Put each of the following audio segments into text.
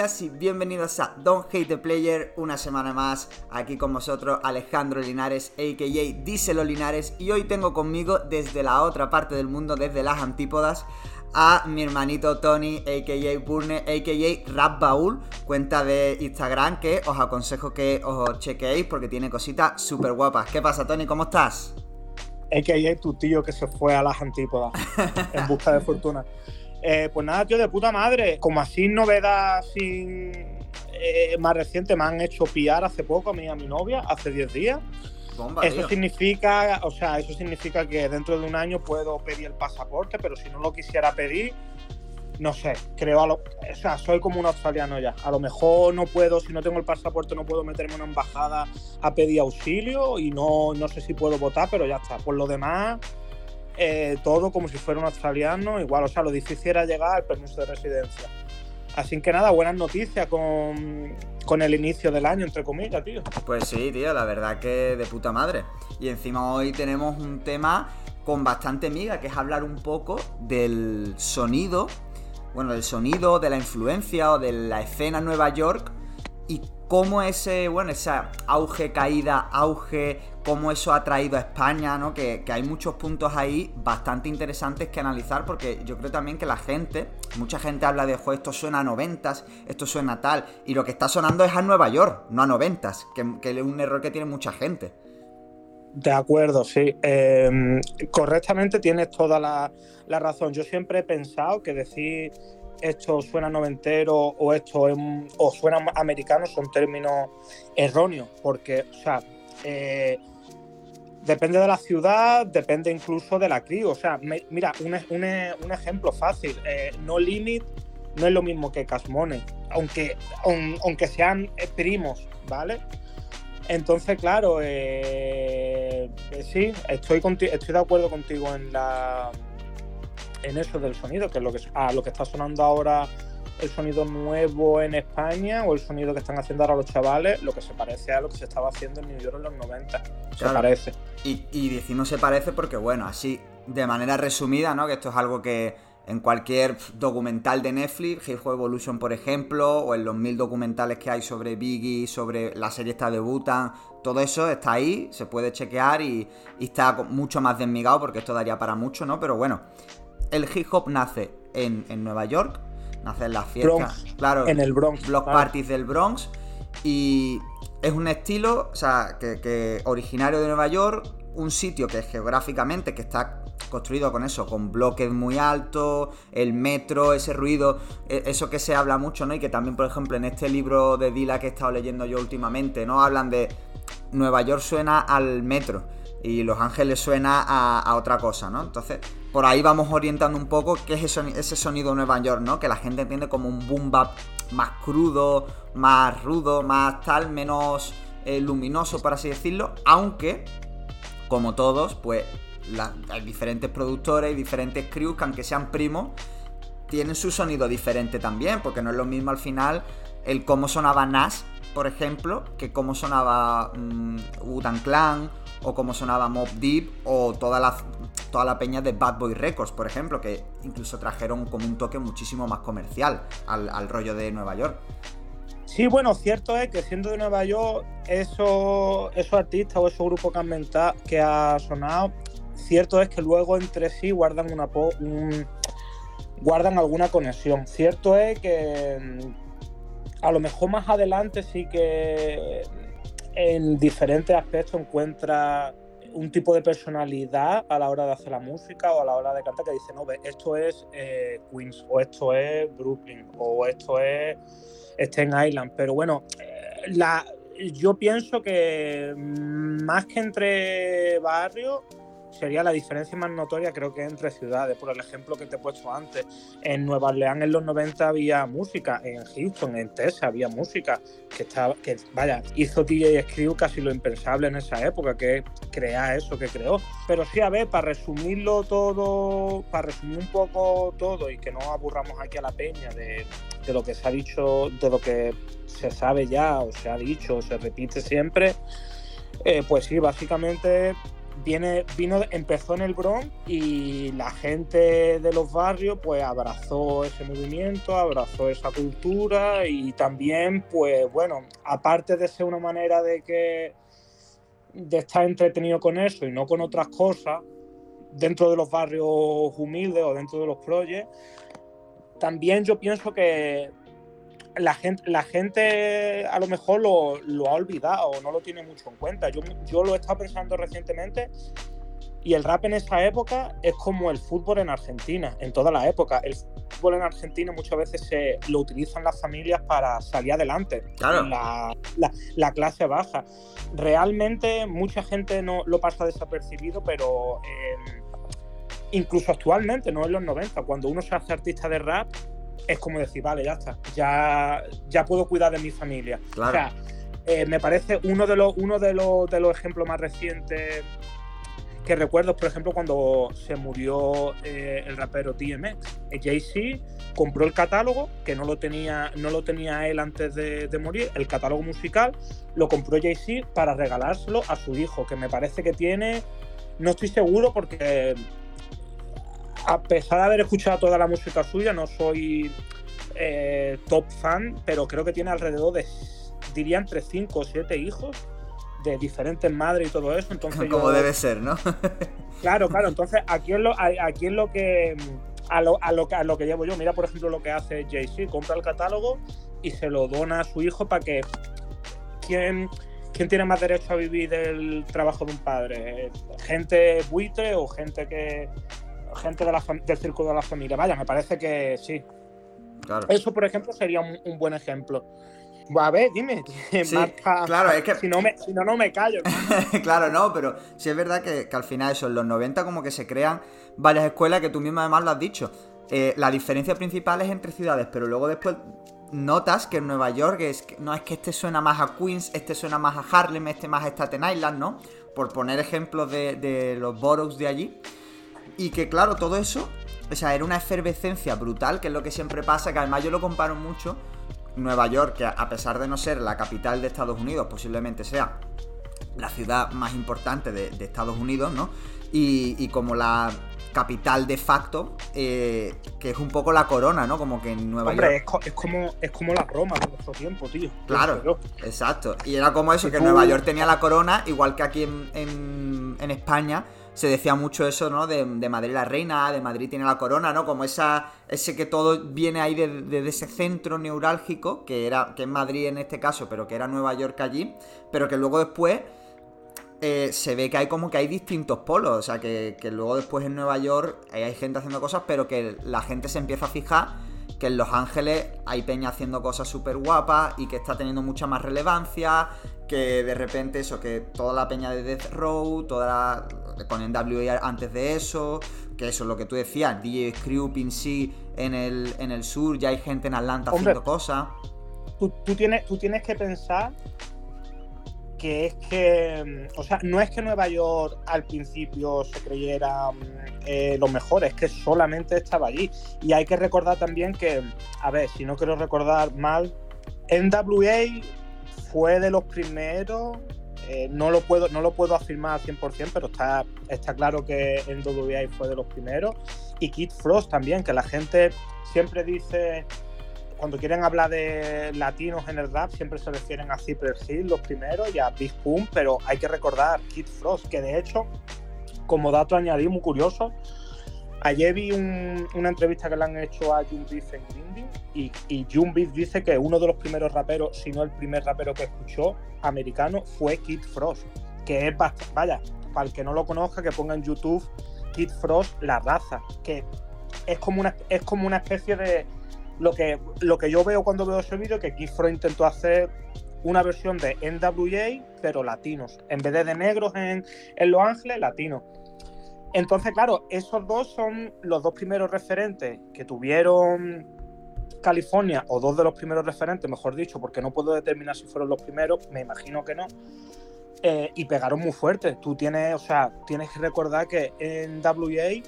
y bienvenidos a Don't Hate the Player, una semana más aquí con vosotros Alejandro Linares, a.k.a. Díselo Linares, y hoy tengo conmigo desde la otra parte del mundo, desde las antípodas, a mi hermanito Tony, a.k.a. Burne, a.k.a. Rap Baul, cuenta de Instagram que os aconsejo que os chequeéis porque tiene cositas súper guapas. ¿Qué pasa Tony? ¿Cómo estás? A.k.a. tu tío que se fue a las antípodas en busca de fortuna. Eh, pues nada, tío, de puta madre. Como así novedad sin eh, más reciente, me han hecho pillar hace poco a mí a mi novia, hace 10 días. eso significa, o sea, eso significa que dentro de un año puedo pedir el pasaporte, pero si no lo quisiera pedir, no sé, creo a lo, o sea, soy como un australiano ya. A lo mejor no puedo, si no tengo el pasaporte, no puedo meterme en una embajada a pedir auxilio y no, no sé si puedo votar, pero ya está. Por lo demás, eh, todo como si fuera un australiano, igual, o sea, lo difícil era llegar al permiso de residencia. Así que nada, buenas noticias con, con el inicio del año, entre comillas, tío. Pues sí, tío, la verdad que de puta madre. Y encima hoy tenemos un tema con bastante miga, que es hablar un poco del sonido, bueno, del sonido, de la influencia o de la escena Nueva York y cómo ese, bueno, esa auge, caída, auge, cómo eso ha traído a España, ¿no? Que, hay muchos puntos ahí bastante interesantes que analizar porque yo creo también que la gente, mucha gente habla de, esto suena a noventas, esto suena tal, y lo que está sonando es a Nueva York, no a noventas, que, es un error que tiene mucha gente. De acuerdo, sí. Em, correctamente tienes toda la, la razón. Yo siempre he pensado que decir esto suena noventero o esto o suena americano son términos erróneos, porque, o sea, eh, depende de la ciudad, depende incluso de la CRI. O sea, mira, un, un, ejemplo fácil, eh, No Limit no es lo mismo que Casmone, aunque, aunque sean primos, ¿vale? Entonces, claro, eh, sí, estoy, estoy de acuerdo contigo en la en eso del sonido, que es lo que, a lo que está sonando ahora el sonido nuevo en España o el sonido que están haciendo ahora los chavales, lo que se parece a lo que se estaba haciendo en New York en los 90. Se parece. Y, y decimos se parece porque, bueno, así, de manera resumida, ¿no? Que esto es algo que en cualquier documental de Netflix, Hip Evolution, por ejemplo, o en los mil documentales que hay sobre Biggie, sobre la serie esta de Butan, todo eso está ahí, se puede chequear y, y está mucho más desmigado porque esto daría para mucho, ¿no? Pero bueno, el hip hop nace en, Nueva York, nace en las fiestas, claro, en el Bronx, block parties del Bronx, y es un estilo, o sea, que, originario de Nueva York, un sitio que geográficamente que está construido con eso, con bloques muy altos, el metro, ese ruido, e, eso que se habla mucho, ¿no? Y que también, por ejemplo, en este libro de Dila que he estado leyendo yo últimamente, ¿no? Hablan de Nueva York suena al metro y Los Ángeles suena a otra cosa, ¿no? Entonces, por ahí vamos orientando un poco qué es ese sonido Nueva York, ¿no? Que la gente entiende como un boom bap más crudo, más rudo, más tal, menos eh, luminoso, por así decirlo. Aunque, como todos, pues hay diferentes productores y diferentes crews que aunque sean primos, tienen su sonido diferente también, porque no es lo mismo al final el cómo sonaba Nas, por ejemplo, que cómo sonaba mmm, Clan o cómo sonaba Mob Deep o toda la, toda la peña de Bad Boy Records, por ejemplo, que incluso trajeron como un toque muchísimo más comercial al, rollo de Nueva York. Sí, bueno, cierto es que siendo de Nueva York, esos, esos artistas o esos grupos que han, que ha sonado, cierto es que luego entre sí guardan una guardan alguna conexión. Cierto es que mm, a lo mejor más adelante sí que en diferentes aspectos encuentra un tipo de personalidad a la hora de hacer la música o a la hora de cantar que dice, no, esto es eh, Queens o esto es Brooklyn o esto es Staten Island. Pero bueno, eh, la, yo pienso que más que entre barrios, sería la diferencia más notoria creo que entre ciudades, por el ejemplo que te he puesto antes. En Nueva Orleans en los 90 había música, en Houston, en Texas había música, que estaba, que vaya, hizo DJ Screw casi lo impensable en esa época, que crea eso que creó. Pero sí, a ver, para resumirlo todo, para resumir un poco todo y que no aburramos aquí a la peña de, de lo que se ha dicho, de lo que se sabe ya o se ha dicho o se repite siempre, eh, pues sí, básicamente vino, empezó en el Bronx y la gente de los barrios pues abrazó ese movimiento, abrazó esa cultura y también pues bueno, aparte de ser una manera de que de estar entretenido con eso y no con otras cosas dentro de los barrios humildes o dentro de los proyectos, también yo pienso que la gente, la gente a lo mejor lo, ha olvidado o no lo tiene mucho en cuenta. Yo, yo lo he estado pensando recientemente y el rap en esa época es como el fútbol en Argentina, en toda la época. El fútbol en Argentina muchas veces se, lo utilizan las familias para salir adelante. Claro. La, la, clase baja. Realmente mucha gente no lo pasa desapercibido, pero incluso actualmente, no en los 90, cuando uno se hace artista de rap, es como decir, vale, ya está, ya, ya puedo cuidar de mi familia. O sea, eh, me parece uno de los, uno de los, de los ejemplos más recientes que recuerdo, por ejemplo, cuando se murió eh, el rapero DMX. Eh, Jay-Z compró el catálogo, que no lo tenía, no lo tenía él antes de, de morir, el catálogo musical, lo compró Jay-Z para regalárselo a su hijo, que me parece que tiene, no estoy seguro porque a pesar de haber escuchado toda la música suya, no soy eh, top fan, pero creo que tiene alrededor de, diría, entre 5 o 7 hijos de diferentes madres y todo eso. Entonces Como debe ser, ¿no? claro, claro. Entonces, aquí es lo, aquí es lo que. A lo, a, lo, a lo que llevo yo. Mira, por ejemplo, lo que hace Jay-Z: compra el catálogo y se lo dona a su hijo para que. ¿Quién, ¿Quién tiene más derecho a vivir del trabajo de un padre? ¿Gente buitre o gente que, gente de la del círculo de la familia. Vaya, me parece que sí. Eso, por ejemplo, sería un, buen ejemplo. A ver, dime. claro, es que. Si no, me, si no, no me callo. claro, no, pero sí es verdad que, al final, eso, en los 90, como que se crean varias escuelas que tú mismo además lo has dicho. Eh, la diferencia principal es entre ciudades, pero luego después notas que en Nueva York es no es que este suena más a Queens, este suena más a Harlem, este más a Staten Island, ¿no? Por poner ejemplos de, de los boroughs de allí. Y que claro, todo eso, o sea, era una efervescencia brutal, que es lo que siempre pasa, que además yo lo comparo mucho. Nueva York, que a pesar de no ser la capital de Estados Unidos, posiblemente sea la ciudad más importante de, Estados Unidos, ¿no? Y, como la capital de facto, eh, que es un poco la corona, ¿no? Como que en Nueva York. Es, es, como, es como la Roma de nuestro tiempo, tío. Claro, exacto. Y era como eso, que Nueva York tenía la corona, igual que aquí en, en España se decía mucho eso, ¿no? De, Madrid la reina, de Madrid tiene la corona, ¿no? Como esa, ese que todo viene ahí desde ese centro neurálgico, que era, que es Madrid en este caso, pero que era Nueva York allí, pero que luego después eh, se ve que hay como que hay distintos polos, o sea, que, que luego después en Nueva York hay gente haciendo cosas, pero que la gente se empieza a fijar que en Los Ángeles hay peña haciendo cosas súper guapas y que está teniendo mucha más relevancia, que de repente eso, que toda la peña de Death Row, toda la, con NWA antes de eso, que eso es lo que tú decías, DJ Screw, sí en el, en el sur, ya hay gente en Atlanta haciendo cosas. Tú, tienes, tú tienes que pensar que es que, o sea, no es que Nueva York al principio se creyera eh, lo mejor, es que solamente estaba allí. Y hay que recordar también que, a ver, si no quiero recordar mal, NWA fue de los primeros, eh, no, lo puedo, no lo puedo afirmar al 100%, pero está, está claro que NWA fue de los primeros. Y Kid Frost también, que la gente siempre dice cuando quieren hablar de latinos en el rap, siempre se refieren a Cypress Hill, los primeros, y a Big Pun, pero hay que recordar Kid Frost, que de hecho, como dato añadido muy curioso, ayer vi una entrevista que le han hecho a Jun Beef en Grinding, y, y Jun Beef dice que uno de los primeros raperos, si no el primer rapero que escuchó americano, fue Kid Frost, que es bastante, vaya, para el que no lo conozca, que ponga en YouTube Kid Frost, la raza, que es como una, es como una especie de lo que, lo que yo veo cuando veo ese vídeo es que Kifro intentó hacer una versión de NWA, pero latinos. En vez de negros en, Los Ángeles, latinos. Entonces, claro, esos dos son los dos primeros referentes que tuvieron California, o dos de los primeros referentes, mejor dicho, porque no puedo determinar si fueron los primeros, me imagino que no. Eh, y pegaron muy fuerte. Tú tienes, o sea, tienes que recordar que en WA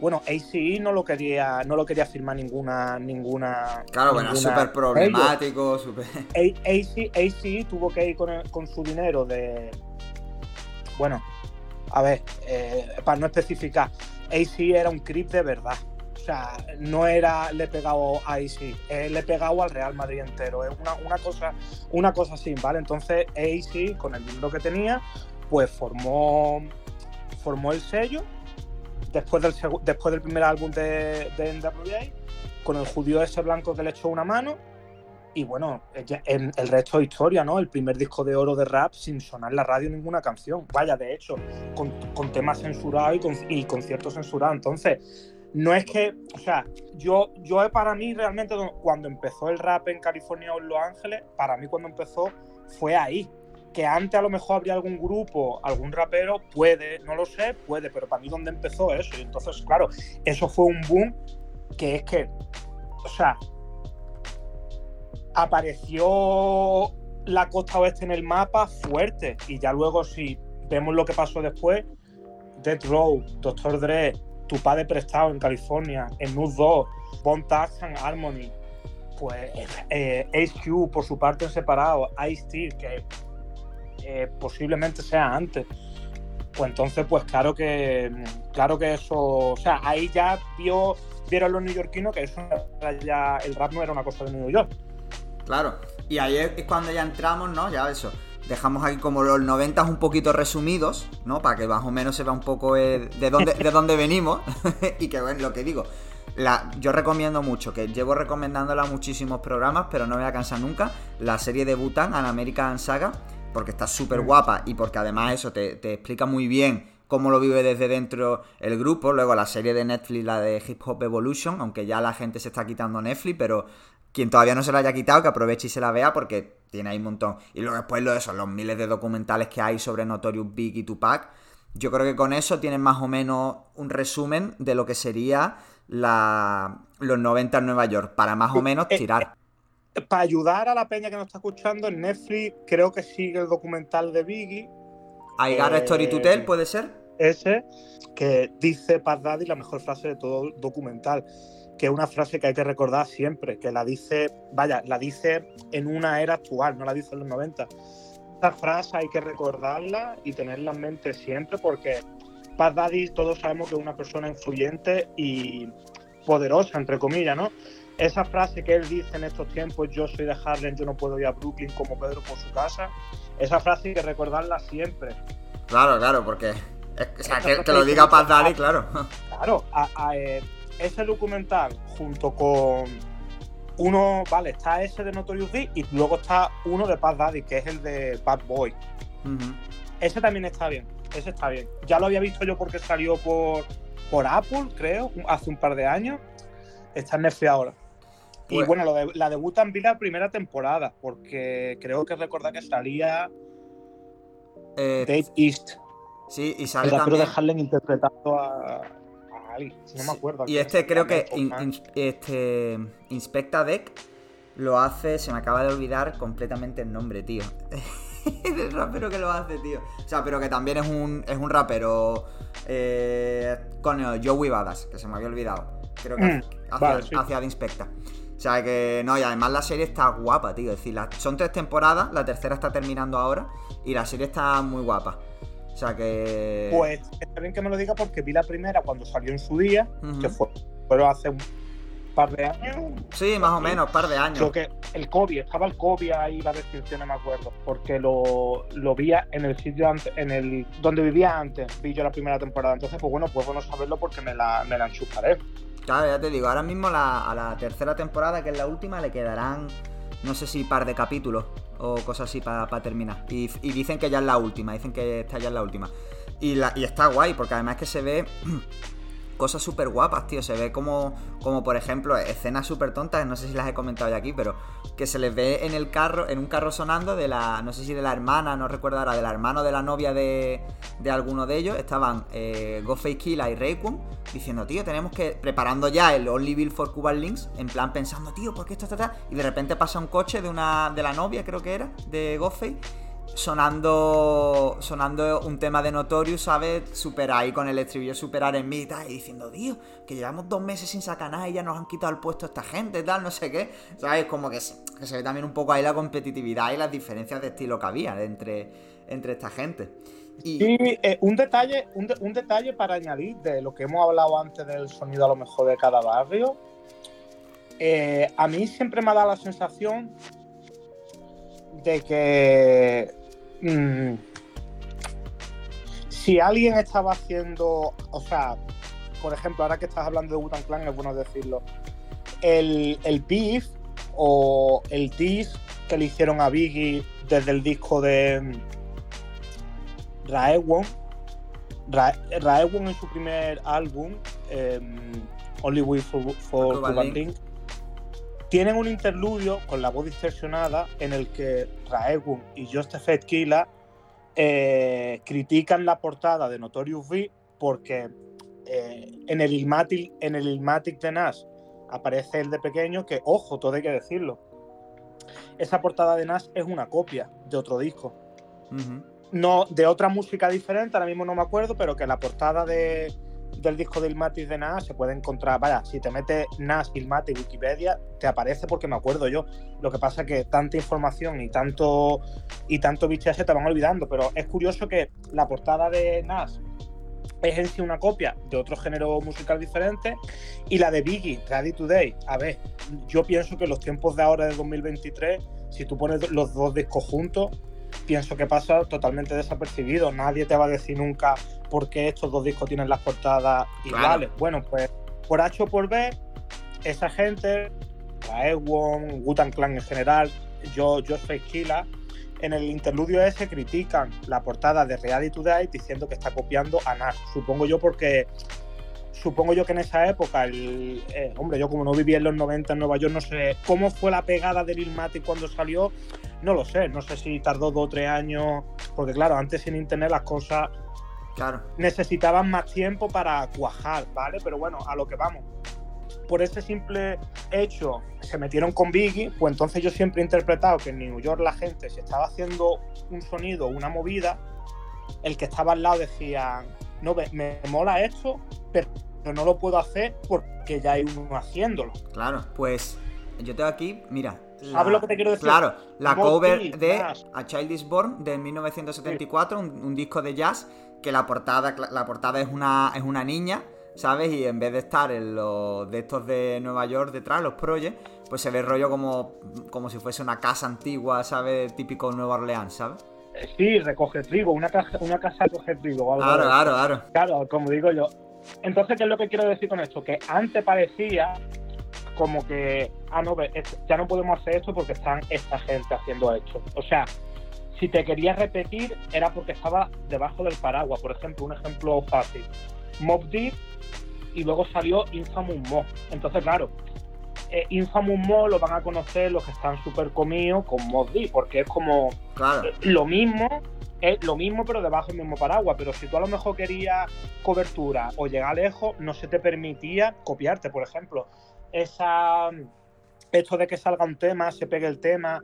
bueno, ACE no lo quería, no lo quería firmar ninguna, ninguna. Claro, bueno, súper problemático, súper. ACE, tuvo que ir con, su dinero de. Bueno, a ver, eh, para no especificar, AC era un creep de verdad. O sea, no era le he pegado a AC, le he pegado al Real Madrid entero. Es una, cosa, una cosa así, ¿vale? Entonces AC, con el dinero que tenía, pues formó, formó el sello. Después del, después del primer álbum de, de NWA, con el judío ese blanco que le echó una mano, y bueno, el, resto de historia, ¿no? El primer disco de oro de rap sin sonar en la radio ninguna canción. Vaya, de hecho, con, temas censurados y, con, y conciertos censurados. Entonces, no es que, o sea, yo, yo para mí realmente cuando empezó el rap en California o en Los Ángeles, para mí cuando empezó fue ahí. Que antes a lo mejor habría algún grupo, algún rapero, puede, no lo sé, puede, pero para mí donde empezó eso. Y entonces, claro, eso fue un boom que es que, o sea, apareció la costa oeste en el mapa fuerte. Y ya luego, si vemos lo que pasó después, Death Row, Doctor Dre, Tu Padre Prestado en California, en Nude 2, Bon and Harmony, pues eh, HQ por su parte en separado, Ice-T, que eh, posiblemente sea antes. Pues entonces, pues claro que claro que eso, o sea, ahí ya vio, vieron los neoyorquinos que eso ya, el rap no era una cosa de New York. Claro. Y ahí es cuando ya entramos, ¿no? Ya eso. Dejamos aquí como los 90 un poquito resumidos, ¿no? Para que más o menos se vea un poco de dónde, de dónde venimos. y que, bueno, lo que digo. Yo recomiendo mucho, que llevo recomendándola muchísimos programas, pero no me voy a cansar nunca. La serie de Butan, An American Saga, porque está súper guapa y porque además eso te, te explica muy bien cómo lo vive desde dentro el grupo. Luego la serie de Netflix, la de Hip Hop Evolution, aunque ya la gente se está quitando Netflix, pero quien todavía no se la haya quitado, que aproveche y se la vea porque tiene ahí un montón. Y luego después lo de eso, los miles de documentales que hay sobre Notorious Big y Tupac. Yo creo que con eso tienen más o menos un resumen de lo que sería la, los 90 en Nueva York, para más o menos eh, tirar. Eh, para ayudar a la peña que nos está escuchando, en Netflix creo que sigue el documental de Biggie. I Got Story to Tell, ¿puede ser? Ese, que dice Paz Daddy la mejor frase de todo el documental que es una frase que hay que recordar siempre, que la dice, vaya, la dice en una era actual, no la dice en los 90. Esta frase hay que recordarla y tenerla en mente siempre porque Paz Daddy todos sabemos que es una persona influyente y poderosa, entre comillas, ¿no? Esa frase que él dice en estos tiempos, yo soy de Harlem, yo no puedo ir a Brooklyn como Pedro por su casa, esa frase hay que recordarla siempre. Claro, claro, porque... O sea, que, lo diga Paz Daddy, claro. Claro, a, eh, ese documental junto con uno, vale, está ese de Notorious B y luego está uno de Paz Daddy, que es el de Bad Boy. Ese también está bien, ese está bien. Ya lo había visto yo porque salió por, por Apple, creo, hace un par de años. Está en Netflix ahora. Y pues bueno, la debuta en la primera temporada, porque creo que recordar que salía eh, Dave East. Sí, y sale también... de Harlem interpretando a, no me acuerdo. Y este creo que este Inspecta Deck lo hace, se me acaba de olvidar completamente el nombre, tío. el rapero que lo hace, tío. O sea, pero que también es un, es un rapero eh, con Joey Badass, que se me había olvidado. Creo que mm, hacia, Inspecta. O sea que no, y además la serie está guapa, tío. Es decir, son tres temporadas, la tercera está terminando ahora y la serie está muy guapa. O sea que. Pues está bien que me lo diga porque vi la primera cuando salió en su día, que fue pero hace un par de años. Sí, más o menos, un par de años. Creo que el COVID, estaba el COVID ahí, la descripción, no me acuerdo, porque lo, lo vi en el sitio antes, en el donde vivía antes, vi yo la primera temporada. Entonces, pues bueno, pues bueno saberlo porque me la, me la enchufaré. Claro, ya te digo, ahora mismo a la tercera temporada, que es la última, le quedarán, no sé si par de capítulos o cosas así para terminar. Y, dicen que ya es la última, dicen que esta ya es la última. Y, y está guay, porque además que se ve cosas súper guapas, tío. Se ve como, como por ejemplo, escenas súper tontas, no sé si las he comentado ya aquí, pero que se les ve en el carro, en un carro sonando de la, no sé si de la hermana, no recuerdo ahora, de la hermana o de la novia de, de alguno de ellos. Estaban eh, Ghostface Killa y Rayquan diciendo, tío, tenemos que, preparando ya el Only Bill for Cuban Links, en plan pensando, tío, ¿por qué esto está, Y de repente pasa un coche de una, de la novia, creo que era, de Ghostface sonando sonando un tema de Notorious, ¿sabes? Super ahí con el estribillo superar en mí y tal, y diciendo, Dios, que llevamos dos meses sin sacar nada y ya nos han quitado el puesto esta gente, tal, no sé qué. ¿Sabes? Como que se, se ve también un poco ahí la competitividad y las diferencias de estilo que había entre, entre esta gente. Y, eh, un, detalle, un, un, detalle para añadir de lo que hemos hablado antes del sonido a lo mejor de cada barrio. Eh, a mí siempre me ha dado la sensación de que mm, si alguien estaba haciendo, o sea, por ejemplo, ahora que estás hablando de Wutan Clan, es bueno decirlo, el, el beef o el diss que le hicieron a Biggie desde el disco de Raewon. Raewon en su primer álbum, em, Only Way for, for tienen un interludio con la voz distorsionada en el que Raewon y Joseph Killa eh, critican la portada de Notorious V porque eh, en el Ilmatic, en el Ilmatic de Nash aparece el de pequeño que, ojo, todo hay que decirlo. Esa portada de Nash es una copia de otro disco no, de otra música diferente, ahora mismo no me acuerdo, pero que la portada de, del disco de Ilmatic de Nas se puede encontrar, vaya, si te metes Nas, Ilmatic, Wikipedia, te aparece porque me acuerdo yo. Lo que pasa es que tanta información y tanto y tanto se te van olvidando, pero es curioso que la portada de Nas es en sí una copia de otro género musical diferente y la de Biggie, Ready Today, a ver, yo pienso que los tiempos de ahora de 2023, si tú pones los dos discos juntos, pienso que pasa totalmente desapercibido. Nadie te va a decir nunca por qué estos dos discos tienen las portadas iguales. Bueno, pues por H o por B, esa gente, la Ewon, Wutan Clan en general, yo, yo soy Killa, en el interludio ese critican la portada de Reality Today diciendo que está copiando a Nash. Supongo yo porque supongo yo que en esa época, el, eh, hombre, yo como no vivía en los 90 en Nueva York, no sé cómo fue la pegada del Ilmatic cuando salió, no lo sé, no sé si tardó dos o tres años, porque claro, antes sin internet las cosas claro. necesitaban más tiempo para cuajar, ¿vale? Pero bueno, a lo que vamos. Por ese simple hecho se metieron con Biggie, pues entonces yo siempre he interpretado que en New York la gente, si estaba haciendo un sonido, una movida, el que estaba al lado decía, no, me, me mola esto, pero no lo puedo hacer porque ya hay uno haciéndolo. Claro, pues yo tengo aquí, mira, ¿Sabes lo que te quiero decir? Claro, la cover de A Child is Born de 1974, un, disco de jazz, que la portada, la portada es una, es una niña, ¿sabes? Y en vez de estar en los de estos de Nueva York detrás, los projects, pues se ve rollo como, como si fuese una casa antigua, ¿sabes? Típico Nueva Orleans, ¿sabes? Sí, recoge trigo, una casa, una casa recoge trigo. claro, claro, claro. Claro, como digo yo. Entonces, ¿qué es lo que quiero decir con esto? Que antes parecía como que, ah, no, ya no podemos hacer esto porque están esta gente haciendo esto. O sea, si te querías repetir era porque estaba debajo del paraguas. Por ejemplo, un ejemplo fácil. Mob Deep y luego salió Infamous Mob. Entonces, claro, eh, Infamous Mob lo van a conocer los que están súper comidos con Deep, porque es como lo mismo, es lo mismo pero debajo del mismo paraguas. Pero si tú a lo mejor querías cobertura o llegar lejos, no se te permitía copiarte. Por ejemplo, esa esto de que salga un tema, se pegue el tema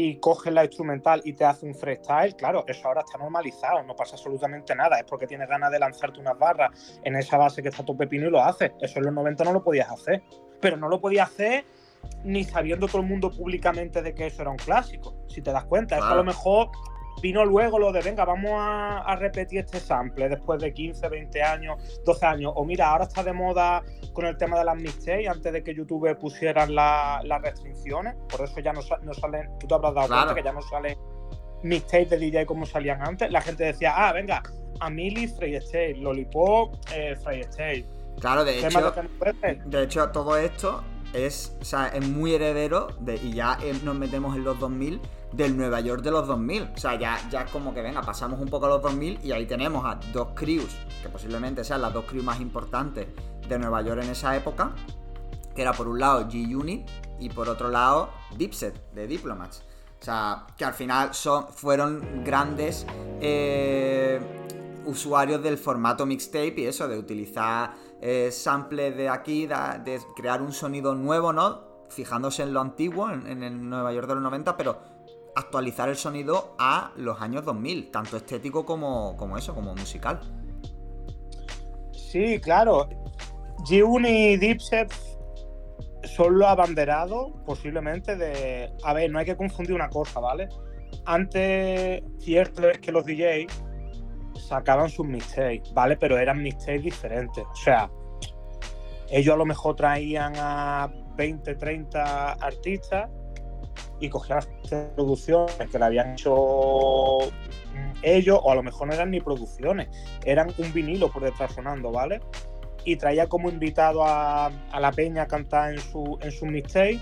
y coge la instrumental y te hace un freestyle, claro, eso ahora está normalizado, no pasa absolutamente nada, es porque tienes ganas de lanzarte unas barras en esa base que está tu pepino y lo haces. Eso en los 90 no lo podías hacer, pero no lo podías hacer ni sabiendo todo el mundo públicamente de que eso era un clásico, si te das cuenta. Eso a lo mejor vino luego lo de, venga, vamos a, repetir este sample después de 15, 20 años, 12 años. O mira, ahora está de moda con el tema de las mixtapes, antes de que YouTube pusieran las restricciones. Por eso ya no, salen, tú te habrás dado cuenta que ya no salen mixtapes de DJ como salían antes. La gente decía, ah, venga, Amili, Freestyle, Lollipop, eh, Freestyle. Claro, de hecho, de hecho, todo esto es, o sea, es muy heredero de, y ya eh, nos metemos en los 2000 del Nueva York de los 2000. O sea, ya, ya es como que, venga, pasamos un poco a los 2000 y ahí tenemos a dos crews, que posiblemente sean las dos crews más importantes de Nueva York en esa época, que era por un lado G-Unit y por otro lado Dipset, de Diplomats. O sea, que al final son, fueron grandes eh, usuarios del formato mixtape y eso, de utilizar eh, samples de aquí, de, crear un sonido nuevo, ¿no? Fijándose en lo antiguo, en, en el Nueva York de los 90, pero actualizar el sonido a los años 2000, tanto estético como, como eso, como musical. Sí, claro. G1 y Dipset son los abanderados posiblemente de... A ver, no hay que confundir una cosa, ¿vale? Antes, cierto es que los DJs sacaban sus mixtapes, ¿vale? Pero eran mixtapes diferentes. O sea, ellos a lo mejor traían a 20, 30 artistas y cogían las producciones que le habían hecho ellos, o a lo mejor no eran ni producciones, eran un vinilo por detrás sonando, ¿vale? Y traía como invitado a, la peña a cantar en su, en su mixtape.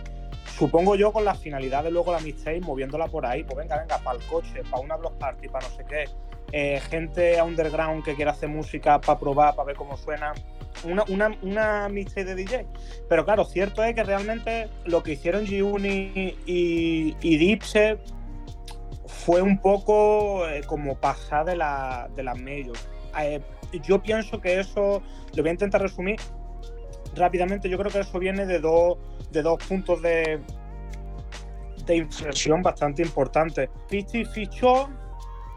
Supongo yo con la finalidad de luego la mixtape moviéndola por ahí, pues venga, venga, para el coche, para una block party, para no sé qué. Eh, gente underground que quiera hacer música para probar, para ver cómo suena una, una, una mixtape de DJ. Pero claro, cierto es que realmente lo que hicieron G-Uni y, y fue un poco eh, como pasar de, la, de las majors. Eh, yo pienso que eso, lo voy a intentar resumir rápidamente, yo creo que eso viene de dos, de dos puntos de, de inflexión bastante importantes. Pichi fichó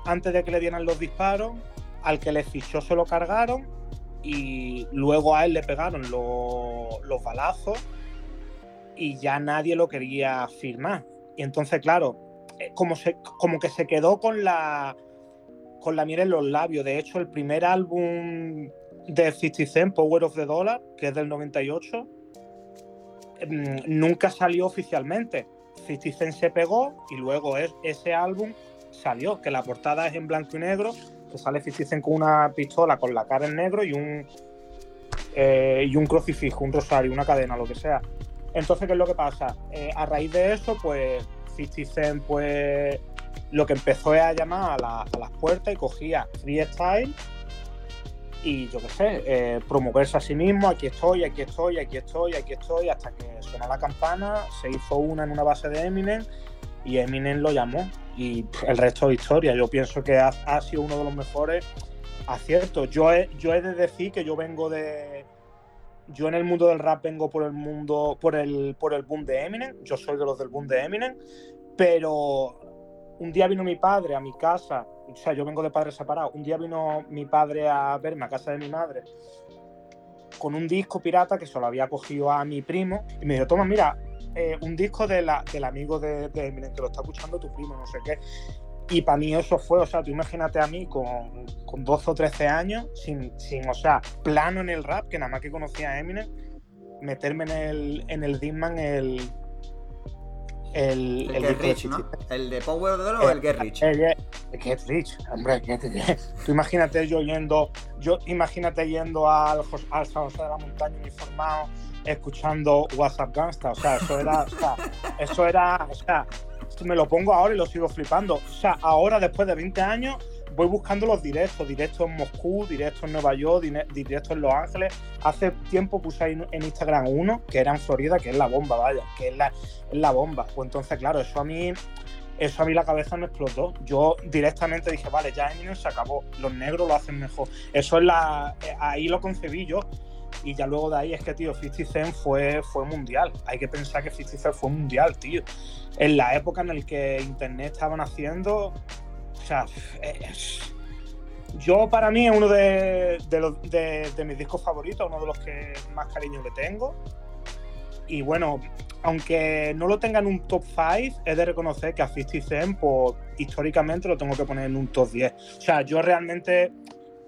antes de que le dieran los disparos, al que le fichó se lo cargaron y luego a él le pegaron los balazos y ya nadie lo quería firmar. Y entonces, claro, eh, como, se, como que se quedó con la, con la miel en los labios. De hecho, el primer álbum de 50 Cent, Power of the Dollar, que es del 98, mm, nunca salió oficialmente. 50 Cent se pegó y luego ese álbum salió, que la portada es en blanco y negro que sale 50 con una pistola con la cara en negro y un, eh, y un crucifijo, un rosario, una cadena, lo que sea. Entonces, ¿qué es lo que pasa? Eh, a raíz de eso, pues 50 pues lo que empezó es a llamar a, las puertas y cogía freestyle y yo qué sé, eh, promoverse a sí mismo, aquí estoy, aquí estoy, aquí estoy, aquí estoy, hasta que sonó la campana, se hizo una en una base de Eminem y Eminem lo llamó. Y el resto de historia. Yo pienso que ha, sido uno de los mejores aciertos. Yo he, yo he de decir que yo vengo de... Yo en el mundo del rap vengo por el mundo, por el, por el boom de Eminem, yo soy de los del boom de Eminem, pero un día vino mi padre a mi casa, o sea, yo vengo de padres separados, un día vino mi padre a verme a casa de mi madre con un disco pirata que se lo había cogido a mi primo y me dijo, toma, mira, eh, un disco de la, del amigo de, de Eminem, que lo está escuchando tu primo, no sé qué. Y para mí eso fue, o sea, tú imagínate a mí con, con 12 o 13 años, sin, sin, o sea, plano en el rap, que nada más que conocía a Eminem, meterme en el, en el Disman, el, el, el, Get Rich, ¿no? ¿El de Power of the o el Get Rich? El, Get Rich, hombre, Get Tú imagínate yo yendo, yo imagínate yendo al, al San José de la Montaña uniformado, escuchando WhatsApp Gangsta. O sea, eso era, o sea, eso era, o sea, me lo pongo ahora y lo sigo flipando. O sea, ahora después de 20 años voy buscando los directos, directos en Moscú, directos en Nueva York, directos en Los Ángeles. Hace tiempo puse en Instagram uno que era en Florida, que es la bomba, vaya, que es la, la bomba. Pues entonces, claro, eso a mí eso a mí la cabeza me explotó. Yo directamente dije, vale, ya Eminem se acabó, los negros lo hacen mejor. Eso es la. Eh, ahí lo concebí yo. Y ya luego de ahí es que, tío, 50 Cent fue, fue mundial. Hay que pensar que 50 Cent fue mundial, tío. En la época en la que Internet estaba naciendo, o sea, yo para mí es uno de, de, mis discos favoritos, uno de los que más cariño le tengo. Y bueno, aunque no lo tenga en un top 5, he de reconocer que a 50 Cent, pues históricamente lo tengo que poner en un top 10. O sea, yo realmente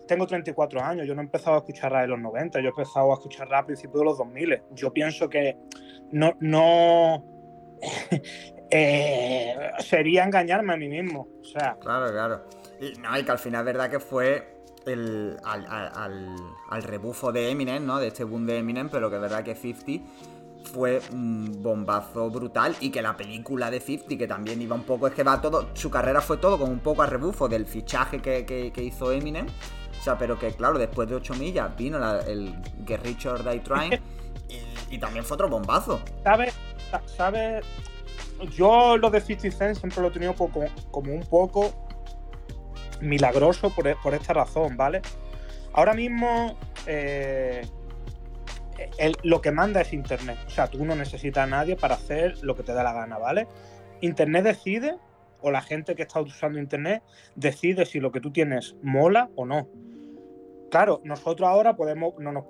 tengo 34 años, yo no he empezado a escuchar rap en los 90, yo he empezado a escuchar a principios de los 2000. Yo pienso que no, no eh, sería engañarme a mí mismo. O sea. Claro, claro. Y, no, y que al final es verdad que fue el, al, rebufo de Eminem, ¿no? De este boom de Eminem, pero que es verdad que 50 fue un bombazo brutal y que la película de 50, que también iba un poco, es que va todo, su carrera fue todo como un poco a rebufo del fichaje que, que hizo Eminem o sea, pero que claro, después de 8 millas vino el Get Rich or Die Trying y, también fue otro bombazo. ¿Sabes? ¿Sabes? Yo lo de 50 Cent siempre lo he tenido como, como un poco milagroso por, esta razón, ¿vale? Ahora mismo eh, lo que manda es Internet. O sea, tú no necesitas a nadie para hacer lo que te da la gana, ¿vale? Internet decide o la gente que está usando Internet decide si lo que tú tienes mola o no. Claro, nosotros ahora podemos, no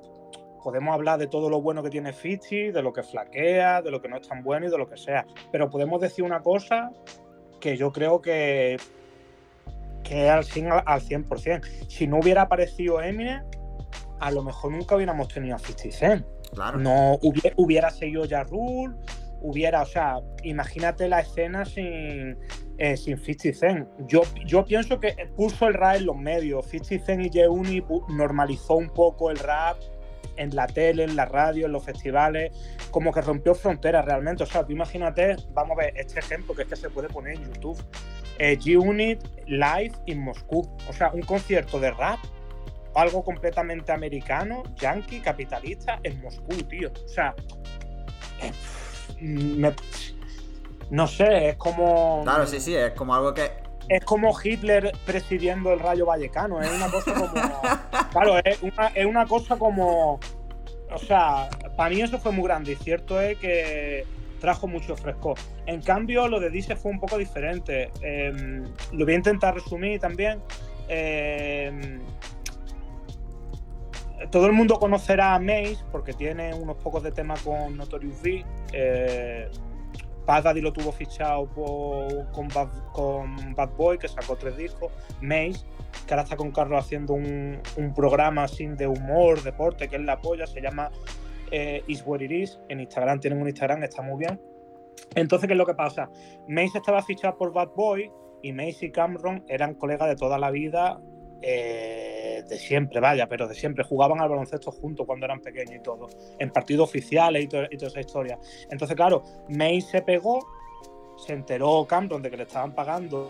podemos hablar de todo lo bueno que tiene Fitzy, de lo que flaquea, de lo que no es tan bueno y de lo que sea, pero podemos decir una cosa que yo creo que, que al 100%, al 100%. Si no hubiera aparecido Eminem, a lo mejor nunca hubiéramos tenido a 50 Cent. Claro. No hubiera, hubiera seguido ya Rule, hubiera, o sea, imagínate la escena sin, eh, sin 50 Cent. Yo, yo pienso que puso el rap en los medios. 50 Cent y J-Uni normalizó un poco el rap en la tele, en la radio, en los festivales, como que rompió fronteras realmente. O sea, tú imagínate, vamos a ver este ejemplo que es que se puede poner en YouTube. Eh, G-Unit Live en Moscú. O sea, un concierto de rap algo completamente americano, yankee, capitalista, en Moscú, tío. O sea, eh, me- no sé, es como. Claro, sí, sí, es como algo que. Es como Hitler presidiendo el Rayo Vallecano. Es una cosa como. claro, es una, es una cosa como. O sea, para mí eso fue muy grande. Y cierto es que trajo mucho fresco. En cambio, lo de Dice fue un poco diferente. Eh, lo voy a intentar resumir también. Eh, todo el mundo conocerá a Mace porque tiene unos pocos de temas con Notorious B. Eh, Daddy lo tuvo fichado por- con, Bad, Boy, que sacó tres discos. Mace, que ahora está con Carlos haciendo un, programa así de humor, deporte, que es la polla, se llama eh, Is What It Is. En Instagram tienen un Instagram, está muy bien. Entonces, ¿qué es lo que pasa? Mace estaba fichado por Bad Boy y Mace y Cameron eran colegas de toda la vida, eh, de siempre, vaya, pero de siempre. Jugaban al baloncesto juntos cuando eran pequeños y todo, en partidos oficiales y, to- y toda esa historia. Entonces, claro, Mace se pegó, se enteró Cameron de que le estaban pagando,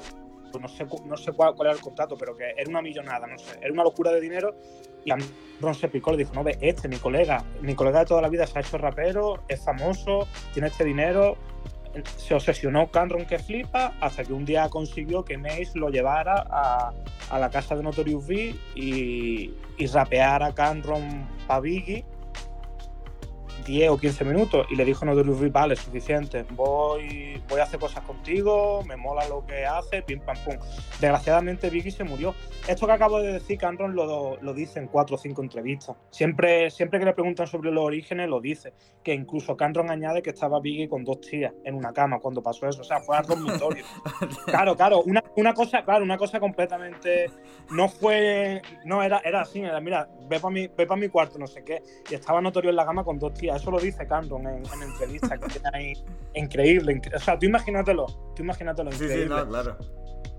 no sé, no sé cuál, cuál era el contrato, pero que era una millonada, no sé, era una locura de dinero. Y Cameron se picó, le dijo, no, ve, este, mi colega, mi colega de toda la vida se ha hecho rapero, es famoso, tiene este dinero. Se obsesionó Cameron que flipa hasta que un día consiguió que Mace lo llevara a, a la casa de Notorious B y, y rapeara a Cameron para 10 o 15 minutos y le dijo Notorious B, vale, suficiente, voy, voy a hacer cosas contigo, me mola lo que hace, pim pam pum. Desgraciadamente Biggie se murió. Esto que acabo de decir, Cameron lo, lo dice en cuatro o cinco entrevistas. Siempre, siempre que le preguntan sobre los orígenes, lo dice. Que incluso Cameron añade que estaba Biggie con dos tías en una cama cuando pasó eso. O sea, fue algo notorio. Claro, claro, una, una cosa, claro, una cosa completamente. No fue. No, era, era así, era, mira, ve para mi, ve pa' mi cuarto, no sé qué. Y estaba notorio en la cama con dos tías. Eso lo dice Cameron en, en entrevistas, que tiene ahí. Increíble. incre- o sea, tú imagínatelo. Tú imagínatelo. Sí, sí, no, claro.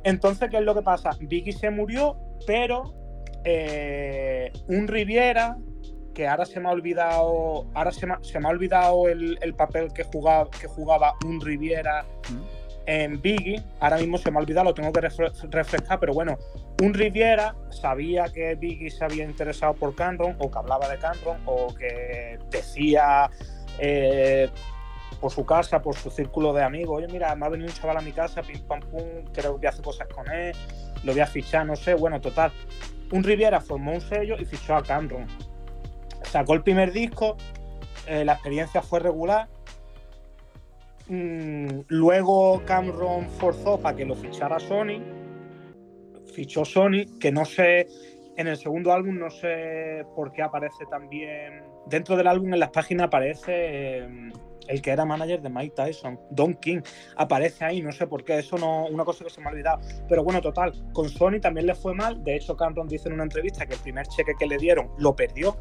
Entonces, ¿qué es lo que pasa? Vicky se murió, pero eh, un Riviera, que ahora se me ha olvidado, ahora se me, se me ha olvidado el, el papel que jugaba, que jugaba un Riviera en Biggie, ahora mismo se me ha olvidado, lo tengo que refre- refrescar, pero bueno, un Riviera sabía que Biggie se había interesado por Cameron, o que hablaba de Cameron, o que decía eh, por su casa, por su círculo de amigos, oye, mira, me ha venido un chaval a mi casa, pim pam pum, creo que hacer cosas con él, lo voy a fichar, no sé, bueno, total. Un Riviera formó un sello y fichó a Cameron. Sacó el primer disco, eh, la experiencia fue regular. Mm, luego Cameron forzó para que lo fichara Sony. Fichó Sony, que no sé, en el segundo álbum no sé por qué aparece también. Dentro del álbum en las páginas aparece eh, el que era manager de Mike Tyson, Don King. Aparece ahí, no sé por qué, eso no, una cosa que se me ha olvidado. Pero bueno, total, con Sony también le fue mal. De hecho, Cameron dice en una entrevista que el primer cheque que le dieron lo perdió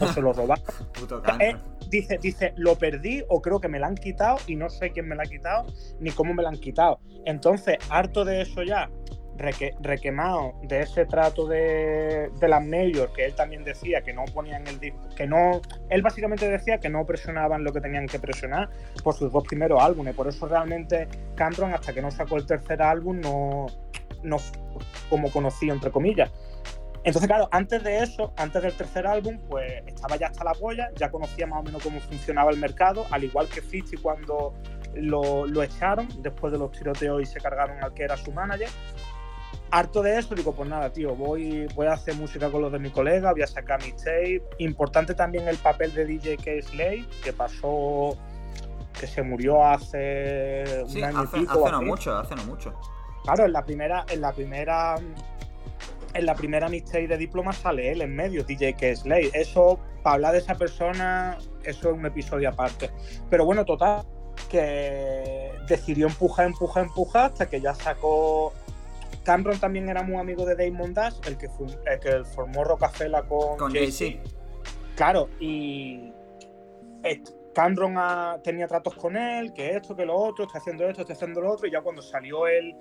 o se lo robaron. Puto Eh, dice, dice, lo perdí o creo que me la han quitado y no sé quién me la ha quitado ni cómo me la han quitado. Entonces, harto de eso ya, reque- requemado de ese trato de, de las majors, que él también decía que no ponían el disco, que no, él básicamente decía que no presionaban lo que tenían que presionar por sus dos primeros álbumes. Por eso realmente Cameron, hasta que no sacó el tercer álbum, no, no como conocido, entre comillas. Entonces, claro, antes de eso, antes del tercer álbum, pues estaba ya hasta la polla, ya conocía más o menos cómo funcionaba el mercado, al igual que Fitzy cuando lo, lo echaron después de los tiroteos y se cargaron al que era su manager. Harto de eso, digo, pues nada, tío, voy, voy a hacer música con los de mi colega, voy a sacar mi tape. Importante también el papel de DJ K. Slade, que pasó que se murió hace un año hace, Hace no mucho, hace no mucho. Claro, en la primera, en la primera, en la primera mixtape de Diploma sale él en medio, DJ K. Slade. Eso, para hablar de esa persona, eso es un episodio aparte. Pero bueno, total, que decidió empujar, empujar, empujar hasta que ya sacó. Cameron también era muy amigo de Damon Dash, el que, el que formó Rocafela con, con Jay-Z. Claro, y Cameron tenía tratos con él, que esto, que lo otro, está haciendo esto, está haciendo lo otro, y ya cuando salió el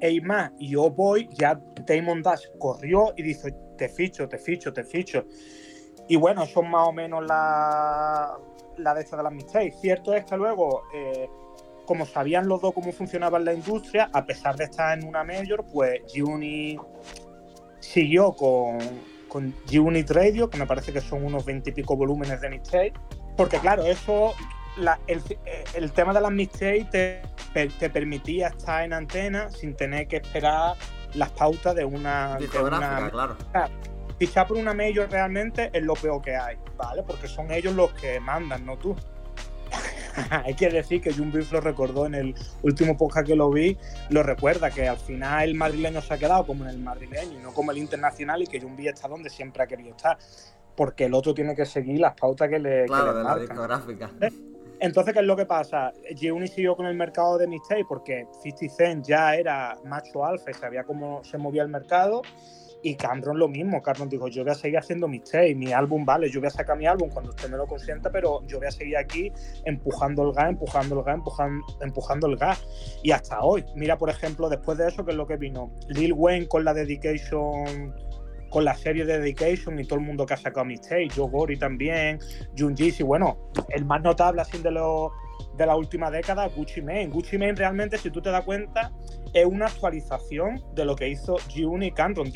Eima y yo voy, ya Damon Dash corrió y dice, te ficho, te ficho, te ficho. Y bueno, son más o menos la, la de estas de las mixtapes. Cierto es que luego, eh, como sabían los dos cómo funcionaba la industria, a pesar de estar en una mayor, pues G-Unit siguió con, con G-Unit Radio, que me parece que son unos 20 y pico volúmenes de mixtape. Porque claro, eso, el, tema de las mixtapes te, te, permitía estar en antena sin tener que esperar las pautas de una... De una claro fichar por una mayor realmente es lo peor que hay, ¿vale? Porque son ellos los que mandan, no tú. hay que decir que Jun lo recordó en el último podcast que lo vi, lo recuerda, que al final el madrileño se ha quedado como en el madrileño y no como el internacional y que Jun está donde siempre ha querido estar, porque el otro tiene que seguir las pautas que le Claro, de la discográfica. Entonces, ¿qué es lo que pasa? G-Unit siguió con el mercado de mixtape porque 50 Cent ya era macho alfa y sabía cómo se movía el mercado y Cameron lo mismo, Cameron dijo, yo voy a seguir haciendo mis mixtape, mi álbum vale, yo voy a sacar mi álbum cuando usted me lo consienta, pero yo voy a seguir aquí empujando el gas, empujando el gas, empujando, empujando el gas. Y hasta hoy, mira por ejemplo, después de eso, que es lo que vino, Lil Wayne con la Dedication, con la serie de Dedication y todo el mundo que ha sacado mixtape, Joe Gory también, Jun y bueno, el más notable así de los de la última década, Gucci Mane. Gucci Mane realmente, si tú te das cuenta, es una actualización de lo que hizo G-Unit y Cameron.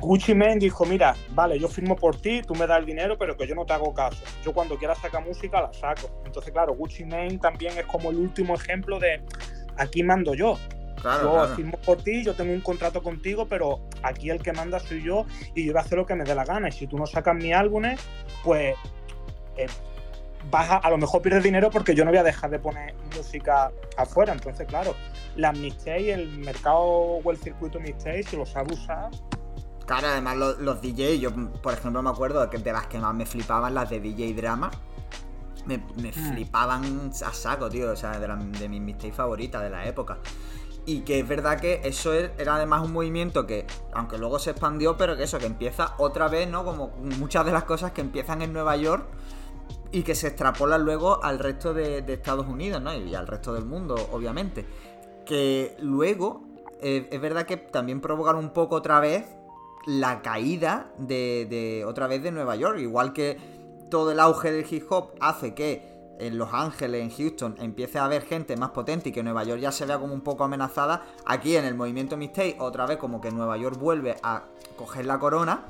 Gucci Mane dijo, mira, vale, yo firmo por ti, tú me das el dinero, pero que yo no te hago caso. Yo cuando quiera sacar música, la saco. Entonces, claro, Gucci Mane también es como el último ejemplo de, aquí mando yo. yo firmo por ti, yo tengo un contrato contigo, pero aquí el que manda soy yo y yo voy a hacer lo que me dé la gana. Y si tú no sacas mis álbumes, pues... Eh, vas a, lo mejor pierdes dinero porque yo no voy a dejar de poner música afuera. Entonces, claro, la mixtape, el mercado o el circuito mixtape, si lo sabe usar. Claro, además los, los DJs, yo por ejemplo me acuerdo de, de las que más me flipaban, las de DJ Drama. Me, me hmm. flipaban a saco, tío, o sea, de, de mis mixtapes favoritas de la época. Y que es verdad que eso era además un movimiento que, aunque luego se expandió, pero que eso, que empieza otra vez, ¿no? Como muchas de las cosas que empiezan en Nueva York y que se extrapola luego al resto de, Estados Unidos, ¿no? Y al resto del mundo, obviamente. Que luego, eh, es verdad que también provocan un poco otra vez la caída de, otra vez de Nueva York. Igual que todo el auge del hip hop hace que en Los Ángeles, en Houston, empiece a haber gente más potente y que Nueva York ya se vea como un poco amenazada. Aquí en el movimiento Mistake, otra vez como que Nueva York vuelve a coger la corona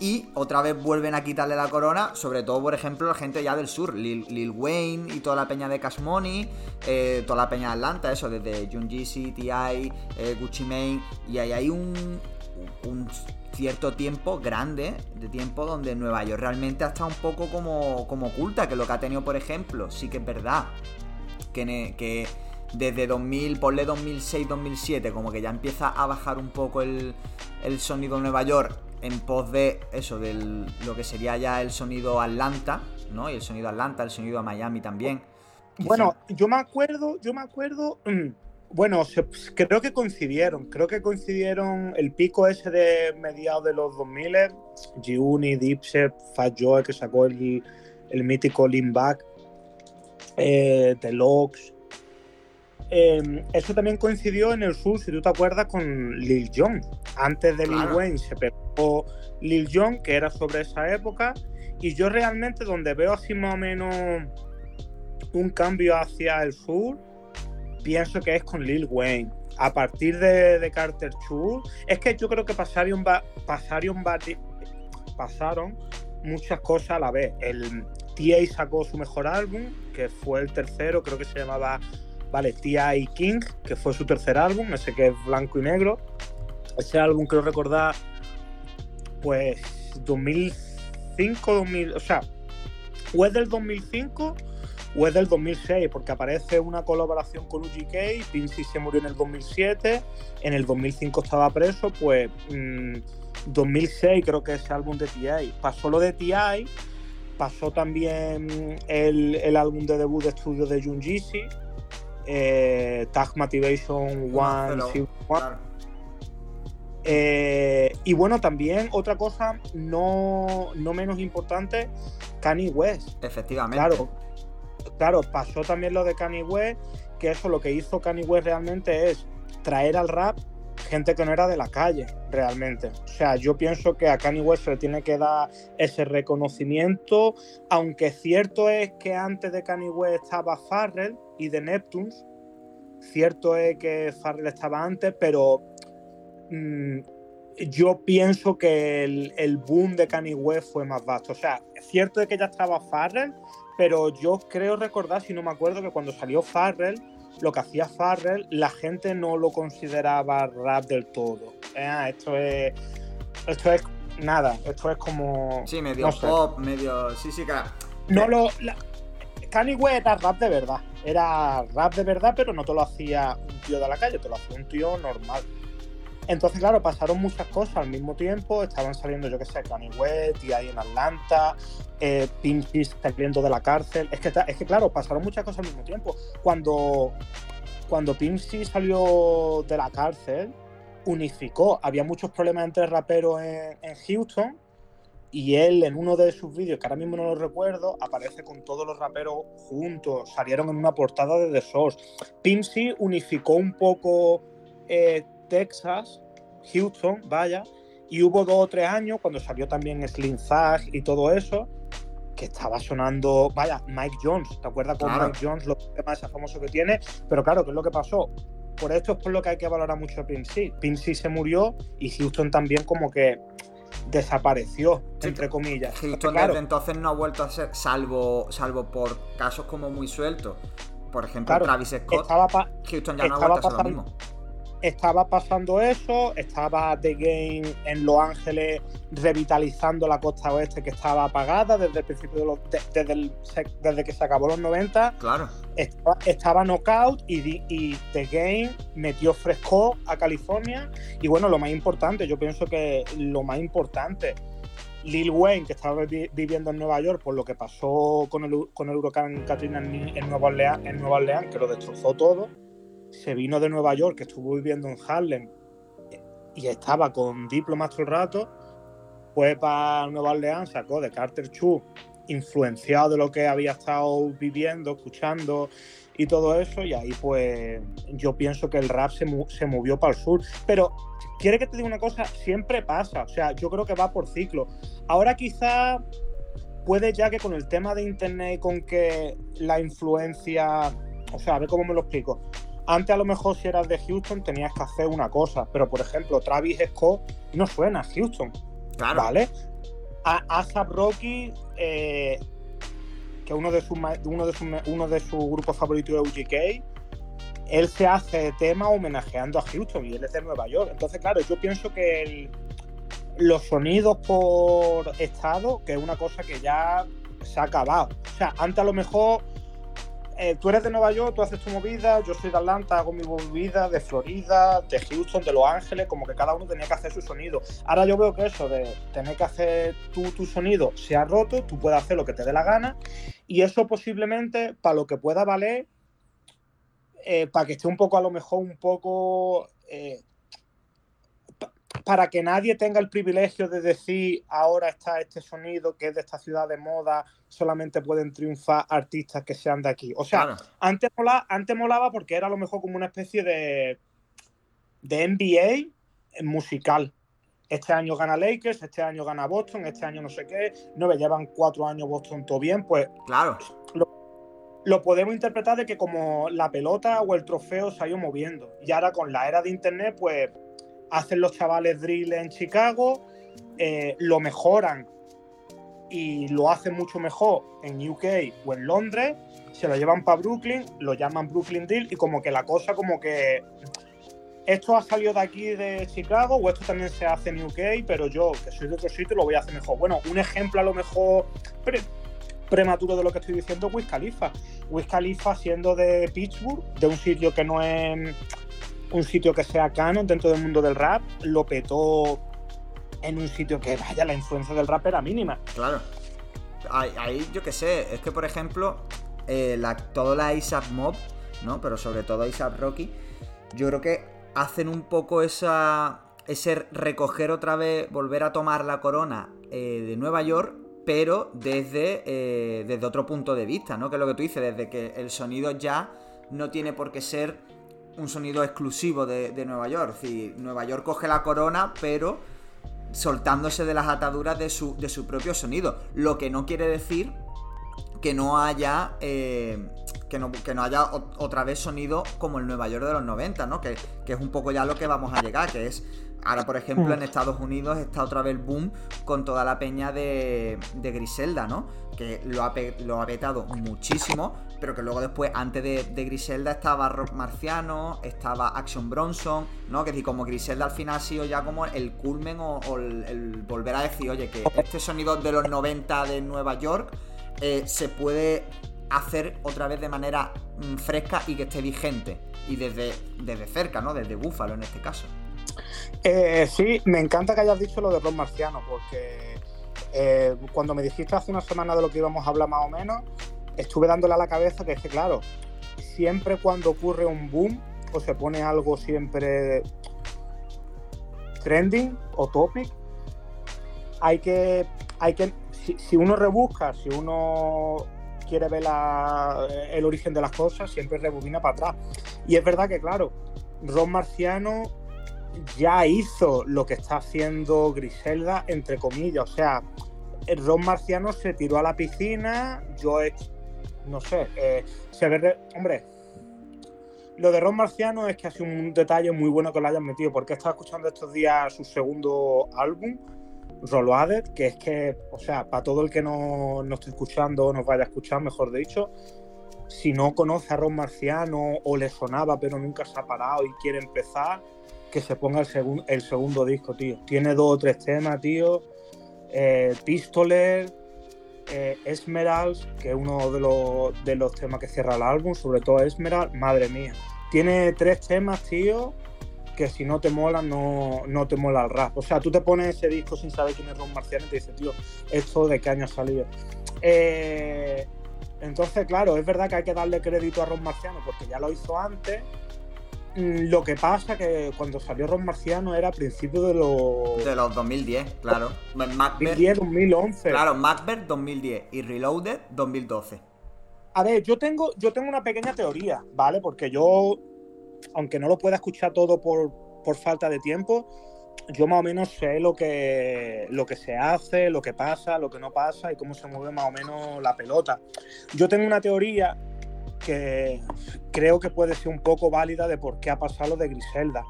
y otra vez vuelven a quitarle la corona, sobre todo, por ejemplo, la gente ya del sur, Lil, Wayne y toda la peña de Cash Money, eh, toda la peña de Atlanta, eso, desde Junjizi, T.I., eh, Gucci Mane, y ahí hay un, cierto tiempo grande de tiempo donde Nueva York realmente ha estado un poco como, como oculta, que lo que ha tenido, por ejemplo, sí que es verdad, que, que desde 2000, ponle 2006, 2007, como que ya empieza a bajar un poco el, el sonido de Nueva York en pos de eso, de lo que sería ya el sonido Atlanta, ¿no? Y el sonido Atlanta, el sonido a Miami también. Bueno, yo me acuerdo, yo me acuerdo, mm, bueno, creo que coincidieron, creo que coincidieron el pico ese de mediados de los 2000, G-Uni, Dipset, Fat Joe, que sacó el, el mítico Lean Back, eh, Deluxe, Em, eso también coincidió en el sur, si tú te acuerdas, con Lil Jon. Antes de Lil Wayne se pegó Lil Jon, que era sobre esa época. Y yo realmente donde veo así más o menos un cambio hacia el sur, pienso que es con Lil Wayne. A partir de, Carter Chu, es que yo creo que pasaron, pasaron, pasaron muchas cosas a la vez. El TA sacó su mejor álbum, que fue el tercero, creo que se llamaba Vale, T.I. King, que fue su tercer álbum, ese que es blanco y negro. Ese álbum creo recordar, pues 2005, 2000, o sea, o es del 2005 o es del 2006, porque aparece una colaboración con UGK, Pincy se murió en el 2007, en el 2005 estaba preso, pues 2006 mm, creo que es ese álbum de TI. Pasó lo de TI, pasó también el, álbum de debut de estudio de Junjishi, eh, Tag Motivation One, eh, y bueno, también otra cosa no, no menos importante, Kanye West. Efectivamente. Claro, claro, pasó también lo de Kanye West, que eso lo que hizo Kanye West realmente es traer al rap gente que no era de la calle, realmente. O sea, yo pienso que a Kanye West se le tiene que dar ese reconocimiento, aunque cierto es que antes de Kanye West estaba Farrell y de Neptunes, cierto es que Farrell estaba antes, pero mm, yo pienso que el, boom de Kanye West fue más vasto. O sea, cierto es que ya estaba Farrell, pero yo creo recordar, si no me acuerdo, que cuando salió Farrell, lo que hacía Farrell, la gente no lo consideraba rap del todo. Eh, esto es. Esto es nada, esto es como. Sí, medio pop, medio. Sí, sí, claro. No lo. Kanye West era rap de verdad. Era rap de verdad, pero no te lo hacía un tío de la calle, te lo hacía un tío normal. Entonces, claro, pasaron muchas cosas al mismo tiempo. Estaban saliendo, yo qué sé, Kanye West, y ahí en Atlanta, eh, saliendo de la cárcel. Es que, es que, claro, pasaron muchas cosas al mismo tiempo. Cuando, cuando salió de la cárcel, unificó. Había muchos problemas entre raperos en, Houston. Y él, en uno de sus vídeos, que ahora mismo no lo recuerdo, aparece con todos los raperos juntos. Salieron en una portada de The Source. Pimsy unificó un poco eh, Texas, Houston, vaya, y hubo dos o tres años cuando salió también Slim Zag y todo eso, que estaba sonando, vaya, Mike Jones, ¿te acuerdas con Mike Jones, lo más famoso que tiene? Pero claro, ¿qué es lo que pasó? Por esto es por lo que hay que valorar mucho a Pincy. Pincy se murió y Houston también como que desapareció, entre comillas. Houston desde entonces no ha vuelto a ser, salvo, salvo por casos como muy sueltos. Por ejemplo, Travis Scott. Houston ya no ha vuelto a ser lo mismo estaba pasando eso, estaba The Game en Los Ángeles revitalizando la costa oeste que estaba apagada desde el principio de los, desde, que se acabó los 90. Claro. Estaba, Knockout y, y, The Game metió fresco a California. Y bueno, lo más importante, yo pienso que lo más importante, Lil Wayne, que estaba viviendo en Nueva York por lo que pasó con el, con el huracán Katrina en, Nueva Orleans, en Nueva Orleans, que lo destrozó todo se vino de Nueva York, que estuvo viviendo en Harlem y estaba con diplomas todo el rato, fue para Nueva Orleans, sacó de Carter Chu, influenciado de lo que había estado viviendo, escuchando y todo eso, y ahí pues yo pienso que el rap se, se movió para el sur. Pero, quiere que te diga una cosa, siempre pasa, o sea, yo creo que va por ciclo. Ahora quizá puede ya que con el tema de internet, con que la influencia, o sea, a ver cómo me lo explico, antes a lo mejor si eras de Houston tenías que hacer una cosa, pero por ejemplo Travis Scott no suena a Houston. Claro. ¿Vale? A Rocky, eh, que uno de sus uno de uno de sus grupos favoritos de UGK, él se hace tema homenajeando a Houston y él es de Nueva York. Entonces, claro, yo pienso que los sonidos por estado, que es una cosa que ya se ha acabado. O sea, antes a lo mejor eh, tú eres de Nueva York, tú haces tu movida, yo soy de Atlanta, hago mi movida, de Florida, de Houston, de Los Ángeles, como que cada uno tenía que hacer su sonido. Ahora yo veo que eso de tener que hacer tú tu sonido se ha roto, tú puedes hacer lo que te dé la gana, y eso posiblemente para lo que pueda valer, eh, para que esté un poco a lo mejor un poco eh, para que nadie tenga el privilegio de decir ahora está este sonido que es de esta ciudad de moda, solamente pueden triunfar artistas que sean de aquí. O sea, antes, molaba, antes molaba porque era a lo mejor como una especie de, de NBA musical. Este año gana Lakers, este año gana Boston, este año no sé qué. No me llevan cuatro años Boston todo bien, pues. Claro. Lo, lo podemos interpretar de que como la pelota o el trofeo se ha ido moviendo. Y ahora con la era de internet, pues hacen los chavales drill en Chicago, eh, lo mejoran y lo hacen mucho mejor en UK o en Londres, se lo llevan para Brooklyn, lo llaman Brooklyn Drill y como que la cosa como que esto ha salido de aquí de Chicago o esto también se hace en UK, pero yo que soy de otro sitio lo voy a hacer mejor. Bueno, un ejemplo a lo mejor prematuro de lo que estoy diciendo, Wiz Khalifa. Wiz Khalifa siendo de Pittsburgh, de un sitio que no es un sitio que sea canon dentro del mundo del rap, lo petó en un sitio que, vaya, la influencia del rap era mínima. Claro. Ahí, yo qué sé, es que por ejemplo, eh, la, toda la ASAP Mob, ¿no? Pero sobre todo ASAP Rocky, yo creo que hacen un poco esa, ese recoger otra vez, volver a tomar la corona eh, de Nueva York, pero desde, eh, desde otro punto de vista, ¿no? Que es lo que tú dices, desde que el sonido ya no tiene por qué ser un sonido exclusivo de, Nueva York. Decir, Nueva York coge la corona, pero soltándose de las ataduras de su, de su propio sonido. Lo que no quiere decir que no haya. Eh, que, no, que no, haya otra vez sonido como el Nueva York de los 90, ¿no? Que, que, es un poco ya lo que vamos a llegar, que es Ahora, por ejemplo, en mm. Estados Unidos está otra vez el boom con toda la peña de, Griselda, ¿no? Que lo ha, lo ha petado muchísimo, pero que luego después, antes de, Griselda, estaba Rock Marciano, estaba Action Bronson, ¿no? Que decir, como Griselda al final ha sido ya como el culmen o, el, volver a decir, oye, que este sonido de los 90 de Nueva York eh, se puede hacer otra vez de manera mm, fresca y que esté vigente. Y desde, desde cerca, ¿no? Desde Búfalo en este caso. Eh, sí, me encanta que hayas dicho lo de Ron Marciano, porque eh, cuando me dijiste hace una semana de lo que íbamos a hablar más o menos, estuve dándole a la cabeza que es claro, siempre cuando ocurre un boom o se pone algo siempre trending o topic, hay que, hay que si, uno rebusca, si uno quiere ver el origen de las cosas, siempre rebobina para atrás. Y es verdad que, claro, Ron Marciano ya hizo lo que está haciendo Griselda, entre comillas. O sea, Ron Marciano se tiró a la piscina, yo no sé, eh, se ve, hombre, lo de Ron Marciano es que ha sido un detalle muy bueno que lo hayan metido, porque he estado escuchando estos días su segundo álbum, Roloaded, que es que, o sea, para todo el que no, no esté escuchando o nos vaya a escuchar, mejor dicho, si no conoce a Ron Marciano o le sonaba pero nunca se ha parado y quiere empezar, que se ponga el, el segundo disco, tío. Tiene dos o tres temas, tío. Eh, Pistoler, eh, Esmeralds, que es uno de los, de los temas que cierra el álbum, sobre todo Esmeralds, madre mía. Tiene tres temas, tío, que si no te mola, no, no te mola el rap. O sea, tú te pones ese disco sin saber quién es Ron Marciano y te dices, tío, ¿esto de qué año ha salido? Eh, entonces, claro, es verdad que hay que darle crédito a Ron Marciano porque ya lo hizo antes, Mm, lo que pasa que cuando salió Ron Marciano era a principios de los... De los 2010, claro. 2010, 2011. Claro, Macbeth 2010 y Reloaded 2012. A ver, yo tengo, yo tengo una pequeña teoría, ¿vale? Porque yo, aunque no lo pueda escuchar todo por, por falta de tiempo, yo más o menos sé lo que, lo que se hace, lo que pasa, lo que no pasa y cómo se mueve más o menos la pelota. Yo tengo una teoría que creo que puede ser un poco válida de por qué ha pasado lo de Griselda.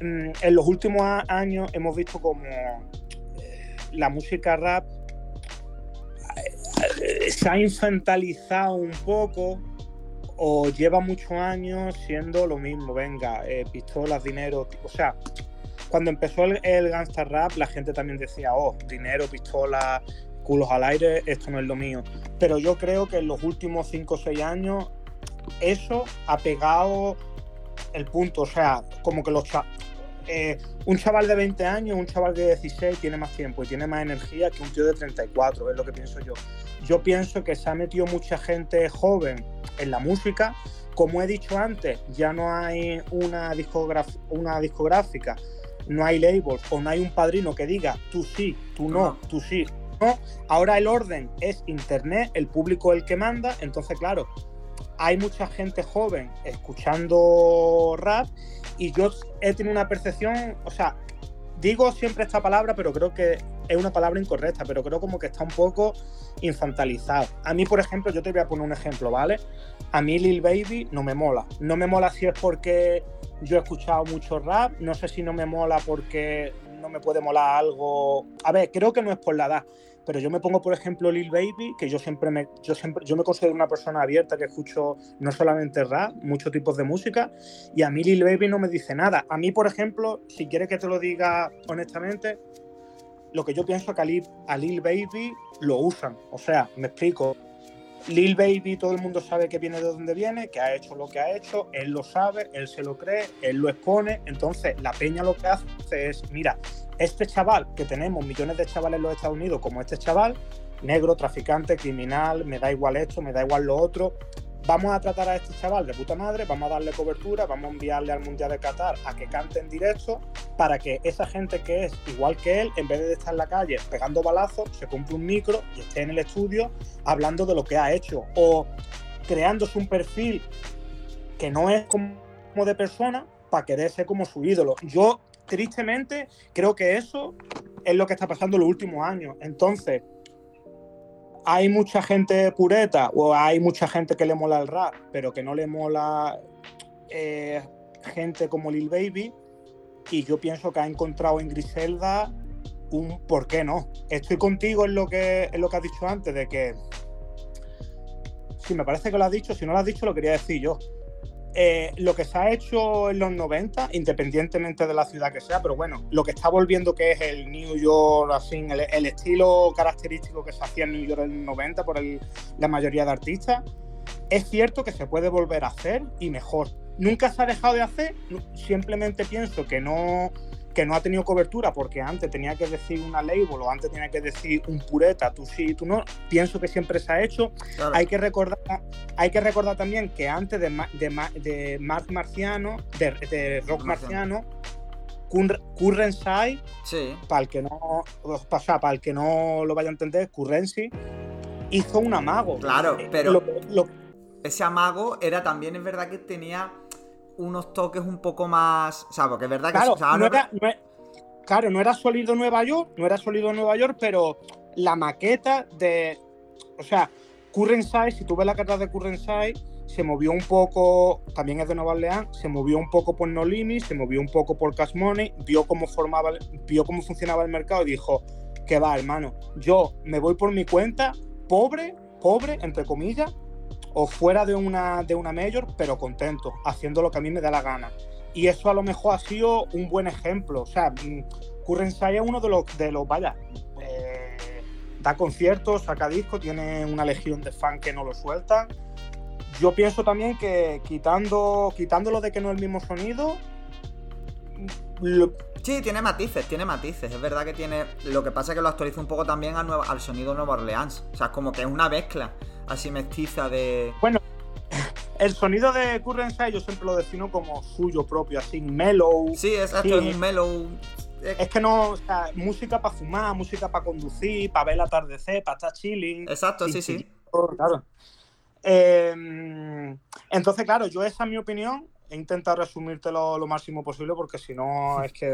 Mm, en los últimos años hemos visto como eh, la música rap eh, se ha infantalizado un poco o lleva muchos años siendo lo mismo, venga, eh, pistolas, dinero, o sea, cuando empezó el, el gangsta rap la gente también decía, oh, dinero, pistolas, culos al aire, esto no es lo mío. Pero yo creo que en los últimos 5 o 6 años eso ha pegado el punto. O sea, como que los eh, un chaval de 20 años, un chaval de 16 tiene más tiempo y tiene más energía que un tío de 34, es lo que pienso yo. Yo pienso que se ha metido mucha gente joven en la música. Como he dicho antes, ya no hay una, una discográfica, no hay labels o no hay un padrino que diga tú sí, tú no, tú sí, no. Ahora el orden es internet, el público es el que manda, entonces claro, hay mucha gente joven escuchando rap y yo he tenido una percepción, o sea, digo siempre esta palabra, pero creo que es una palabra incorrecta, pero creo como que está un poco infantalizado. A mí, por ejemplo, yo te voy a poner un ejemplo, ¿vale? A mí Lil Baby no me mola. No me mola si es porque yo he escuchado mucho rap, no sé si no me mola porque no me puede molar algo. A ver, creo que no es por la edad pero yo me pongo, por ejemplo, Lil Baby, que yo siempre me, yo siempre, yo me considero una persona abierta que escucho no solamente rap, muchos tipos de música, y a mí Lil Baby no me dice nada. A mí, por ejemplo, si quieres que te lo diga honestamente, lo que yo pienso que a Lil, Baby lo usan. O sea, me explico. Lil Baby, todo el mundo sabe que viene de donde viene, que ha hecho lo que ha hecho, él lo sabe, él se lo cree, él lo expone. Entonces, la peña lo que hace es: mira, este chaval, que tenemos millones de chavales en los Estados Unidos, como este chaval, negro, traficante, criminal, me da igual esto, me da igual lo otro. Vamos a tratar a este chaval de puta madre, vamos a darle cobertura, vamos a enviarle al Mundial de Qatar a que cante en directo para que esa gente que es igual que él, en vez de estar en la calle pegando balazos, se compre un micro y esté en el estudio hablando de lo que ha hecho o creándose un perfil que no es como de persona para querer ser como su ídolo. Yo, tristemente, creo que eso es lo que está pasando en los últimos años. Entonces, hay mucha gente pureta o hay mucha gente que le mola el rap, pero que no le mola eh, gente como Lil Baby. Y yo pienso que ha encontrado en Griselda un por qué no. Estoy contigo en lo que, en lo que has dicho antes, de que. Si me parece que lo has dicho, si no lo has dicho, lo quería decir yo. Eh, lo que se ha hecho en los 90, independientemente de la ciudad que sea, pero bueno, lo que está volviendo que es el New York, así, el, estilo característico que se hacía en New York en los 90 por la mayoría de artistas, es cierto que se puede volver a hacer y mejor. Nunca se ha dejado de hacer, simplemente pienso que no, que no ha tenido cobertura porque antes tenía que decir una label o antes tenía que decir un pureta, tú sí, tú no. Pienso que siempre se ha hecho. Hay, que recordar, hay que recordar también que antes de, de, de Mark Marciano, de, Rock Marciano, Currency, sí. para el que no para el que no lo vaya a entender, Currency hizo un amago. Claro, pero ese amago era también es verdad que tenía unos toques un poco más. O sea, porque es verdad que. Claro, no, era, claro, no era sólido Nueva York, no era sólido Nueva York, pero la maqueta de. O sea, Currenside, si tú ves la carta de Currenside, se movió un poco, también es de Nueva Orleans, se movió un poco por No Limit, se movió un poco por Cash Money, vio cómo formaba, vio cómo funcionaba el mercado y dijo, que va, hermano, yo me voy por mi cuenta, pobre, pobre, entre comillas, o fuera de una, de una mayor, pero contento, haciendo lo que a mí me da la gana. Y eso a lo mejor ha sido un buen ejemplo. O sea, mm, Currensai es uno de los, de los vaya, eh, da conciertos, saca discos, tiene una legión de fans que no lo sueltan. Yo pienso también que quitando, quitándolo de que no es el mismo sonido, Sí, tiene matices, tiene matices. Es verdad que tiene. Lo que pasa es que lo actualiza un poco también al, al sonido Nueva Orleans. O sea, es como que es una mezcla así mestiza de. Bueno, el sonido de Currenside yo siempre lo defino como suyo propio, así mellow. Sí, exacto, es un mellow. Es que no, o sea, música para fumar, música para conducir, para ver el atardecer, para estar chilling. Exacto, sí, sí. Claro. Em, entonces, claro, yo esa es mi opinión. He intentado resumirte lo, máximo posible porque si no es que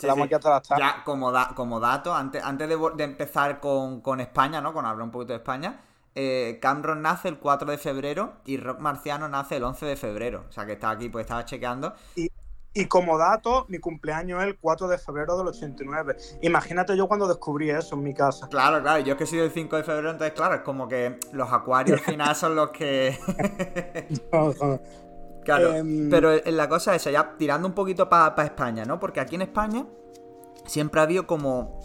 la sí. Ya, como, como dato, antes, antes de, empezar con, con España, ¿no? Con hablar un poquito de España, eh, Cameron nace el 4 de febrero y Rock Marciano nace el 11 de febrero. O sea que está aquí, pues estaba chequeando. Y, como dato, mi cumpleaños es el 4 de febrero del 89. Imagínate yo cuando descubrí eso en mi casa. Claro, claro, yo es que soy del 5 de febrero, entonces claro, es como que los acuarios al final son los que... claro, em, pero la cosa es, ya tirando un poquito para España, ¿no? Porque aquí en España siempre ha habido como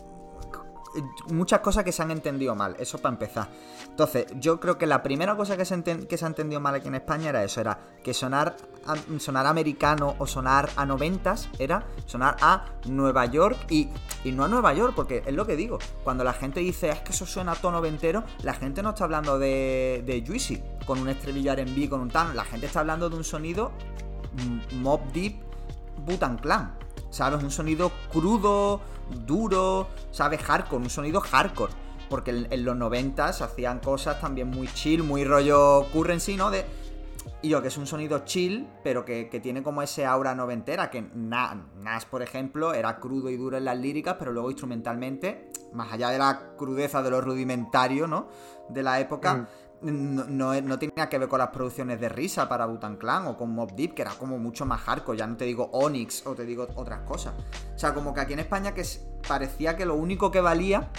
muchas cosas que se han entendido mal, eso para empezar. Entonces, yo creo que la primera cosa que se, que se ha entendido mal aquí en España era eso, era que sonar, sonar americano o sonar a noventas era sonar a Nueva York y, no a Nueva York, porque es lo que digo, cuando la gente dice es que eso suena a tono noventero, la gente no está hablando de, de Juicy, con un estribillo R&B, con un tan, la gente está hablando de un sonido Mob Deep Butan Clan, ¿sabes? Un sonido crudo, duro, ¿sabes? Hardcore, un sonido hardcore. Porque en, los 90 se hacían cosas también muy chill, muy rollo currency, ¿no? De, y yo, que es un sonido chill, pero que, tiene como ese aura noventera, que Nas, por ejemplo, era crudo y duro en las líricas, pero luego instrumentalmente, más allá de la crudeza de lo rudimentario, ¿no? De la época, mm no, tenía que ver con las producciones de risa para Butan Clan o con Mob Deep, que era como mucho más hardcore. Ya no te digo Onyx o te digo otras cosas. O sea, como que aquí en España que parecía que lo único que valía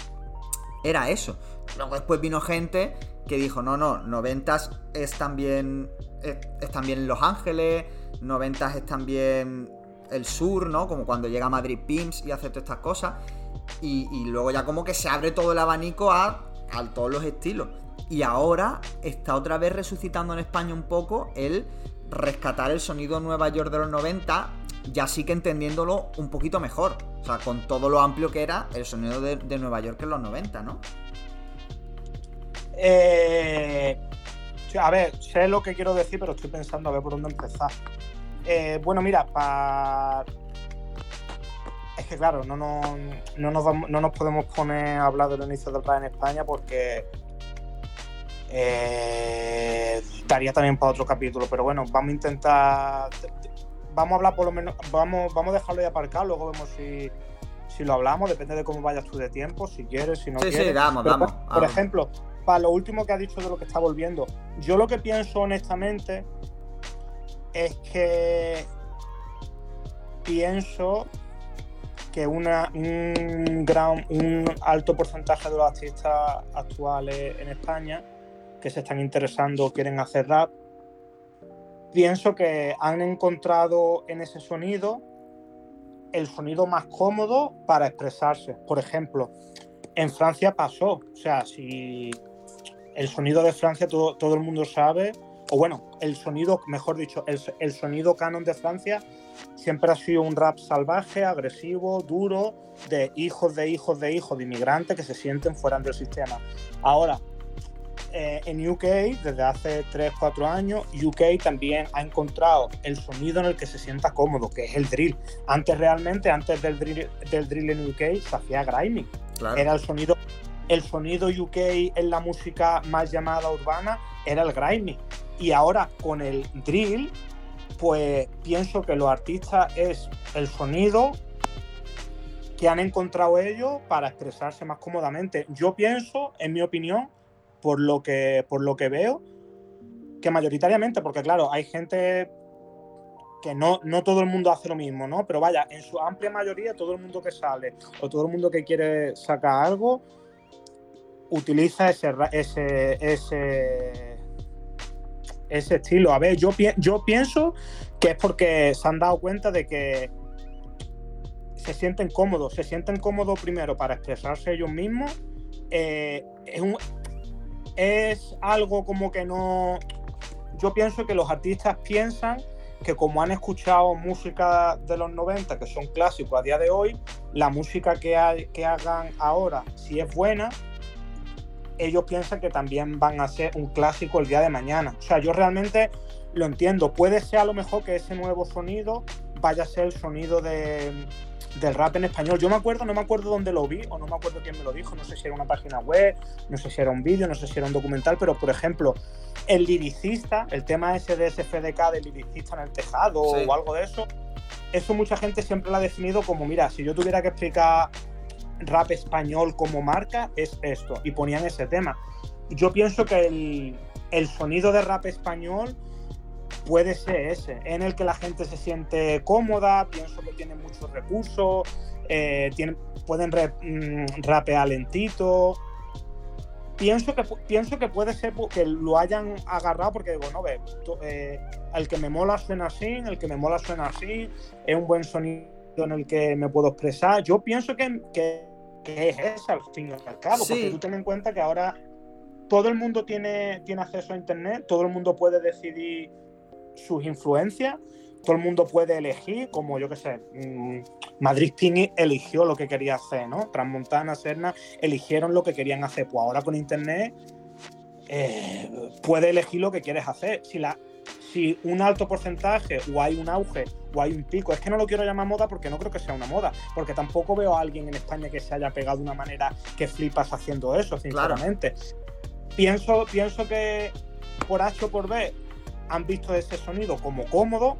era eso. Luego después vino gente que dijo, no, no, noventas es también, es, también Los Ángeles, noventas es también el sur, ¿no? Como cuando llega Madrid Pimps y hace todas estas cosas. Y, luego ya como que se abre todo el abanico a, a todos los estilos. Y ahora está otra vez resucitando en España un poco el rescatar el sonido Nueva York de los 90, ya sí que entendiéndolo un poquito mejor. O sea, con todo lo amplio que era el sonido de, Nueva York en los 90, ¿no? Eh, a ver, sé lo que quiero decir, pero estoy pensando a ver por dónde empezar. Eh, bueno, mira, para. Es que claro, no, no, no, nos, podemos poner a hablar del inicio del rap en España porque eh, estaría también para otro capítulo. Pero bueno, vamos a intentar. Vamos a hablar por lo menos. Vamos, vamos a dejarlo y aparcar, luego vemos si, si lo hablamos, depende de cómo vayas tú de tiempo, si quieres, si no sí, quieres. Sí, vamos, vamos. Por, ejemplo, para lo último que ha dicho de lo que está volviendo, yo lo que pienso honestamente es que pienso que una, un, gran, un alto porcentaje de los artistas actuales en España que se están interesando o quieren hacer rap, pienso que han encontrado en ese sonido el sonido más cómodo para expresarse. Por ejemplo, en Francia pasó, o sea, si el sonido de Francia todo, todo el mundo sabe, o bueno, el sonido, mejor dicho, el, sonido canon de Francia siempre ha sido un rap salvaje, agresivo, duro, de hijos de hijos de hijos de inmigrantes que se sienten fuera del sistema. Ahora, eh, en UK, desde hace 3-4 años, UK también ha encontrado el sonido en el que se sienta cómodo, que es el drill. Antes realmente, antes del drill, del drill en UK, se hacía grimy. Era el sonido el sonido UK en la música más llamada urbana era el grimy. Y ahora con el drill, pues pienso que los artistas es el sonido que han encontrado ellos para expresarse más cómodamente. Yo pienso, en mi opinión, por lo que, por lo que veo, que mayoritariamente, porque claro, hay gente que no, no todo el mundo hace lo mismo, ¿no? Pero vaya, en su amplia mayoría, todo el mundo que sale o todo el mundo que quiere sacar algo, utiliza ese, ese, ese, estilo. A ver, yo, yo pienso que es porque se han dado cuenta de que se sienten cómodos, se sienten cómodos primero para expresarse ellos mismos. Eh, es, es algo como que no... Yo pienso que los artistas piensan que como han escuchado música de los 90, que son clásicos a día de hoy, la música que, hay, que hagan ahora, si es buena, ellos piensan que también van a ser un clásico el día de mañana. O sea, yo realmente lo entiendo. Puede ser a lo mejor que ese nuevo sonido vaya a ser el sonido de, del rap en español. Yo me acuerdo, no me acuerdo dónde lo vi o no me acuerdo quién me lo dijo. No sé si era una página web, no sé si era un vídeo, no sé si era un documental, pero por ejemplo, el liricista, el tema ese de SFDK del liricista en el tejado o algo de eso, eso mucha gente siempre lo ha definido como, mira, si yo tuviera que explicar rap español como marca es esto, y ponían ese tema. Yo pienso que el, sonido de rap español puede ser ese, en el que la gente se siente cómoda, pienso que tiene muchos recursos, eh, pueden mm, rapear lentito. Pienso que, pienso que puede ser que lo hayan agarrado porque digo, no, ve, eh, el que me mola suena así, el que me mola suena así, es un buen sonido en el que me puedo expresar. Yo pienso que, que, es esa al fin y al cabo, porque tú ten en cuenta que ahora todo el mundo tiene, tiene acceso a Internet, todo el mundo puede decidir sus influencias, todo el mundo puede elegir, como yo que sé, mm, Madrid Pini eligió lo que quería hacer, ¿no? Transmontana, Serna eligieron lo que querían hacer. Pues ahora con Internet eh, puede elegir lo que quieres hacer. Si la, si un alto porcentaje o hay un auge o hay un pico, es que no lo quiero llamar moda porque no creo que sea una moda, porque tampoco veo a alguien en España que se haya pegado de una manera que flipas haciendo eso, sinceramente. Pienso, pienso que por H o por B han visto ese sonido como cómodo,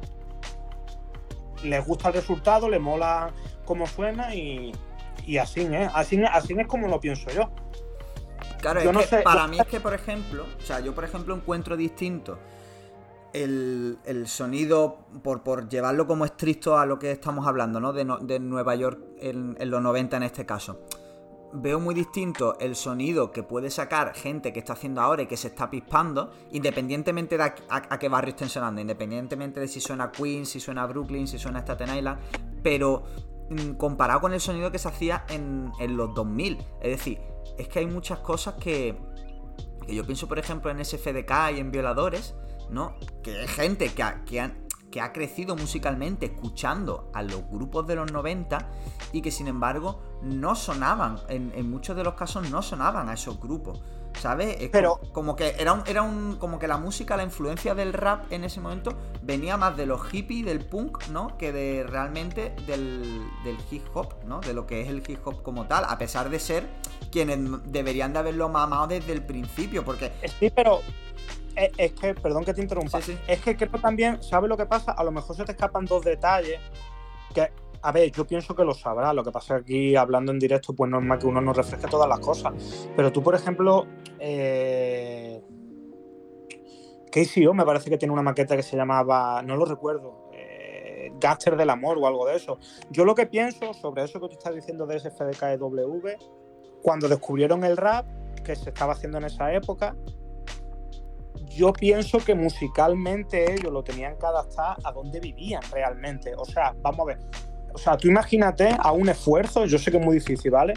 les gusta el resultado, les mola cómo suena y, así, ¿eh? así, así es como lo pienso yo. Claro, es que para mí es que, por ejemplo, o sea, yo por ejemplo encuentro distinto el, sonido, por, por, llevarlo como estricto a lo que estamos hablando, ¿no? De, Nueva York en, los 90 en este caso. Veo muy distinto el sonido que puede sacar gente que está haciendo ahora y que se está pispando, independientemente de a, qué barrio estén sonando, independientemente de si suena Queens, si suena Brooklyn, si suena Staten Island, pero mm, comparado con el sonido que se hacía en, los 2000. Es decir, es que hay muchas cosas que, Que yo pienso, por ejemplo, en SFDK y en Violadores, ¿no? Que hay gente que, que que ha crecido musicalmente escuchando a los grupos de los 90 y que sin embargo no sonaban, en, muchos de los casos no sonaban a esos grupos. ¿Sabes? Pero como, que era un, era un. como que la música, la influencia del rap en ese momento venía más de los hippies, del punk, ¿no? Que de realmente del, del hip hop, ¿no? De lo que es el hip hop como tal, a pesar de ser quienes deberían de haberlo mamado desde el principio, porque. Sí, pero es, que, perdón que te interrumpa, es que creo también, ¿sabes lo que pasa? A lo mejor se te escapan dos detalles que, a ver, yo pienso que lo sabrá, lo que pasa aquí hablando en directo, pues no es más que uno no refresque todas las cosas, pero tú, por ejemplo, eh... KCO me parece que tiene una maqueta que se llamaba, no lo recuerdo, eh, Gaster del Amor o algo de eso. Yo lo que pienso sobre eso que tú estás diciendo de ese FDKW, cuando descubrieron el rap, que se estaba haciendo en esa época, yo pienso que musicalmente ellos lo tenían que adaptar a donde vivían realmente. O sea, vamos a ver. O sea, tú imagínate a un esfuerzo, yo sé que es muy difícil, ¿vale?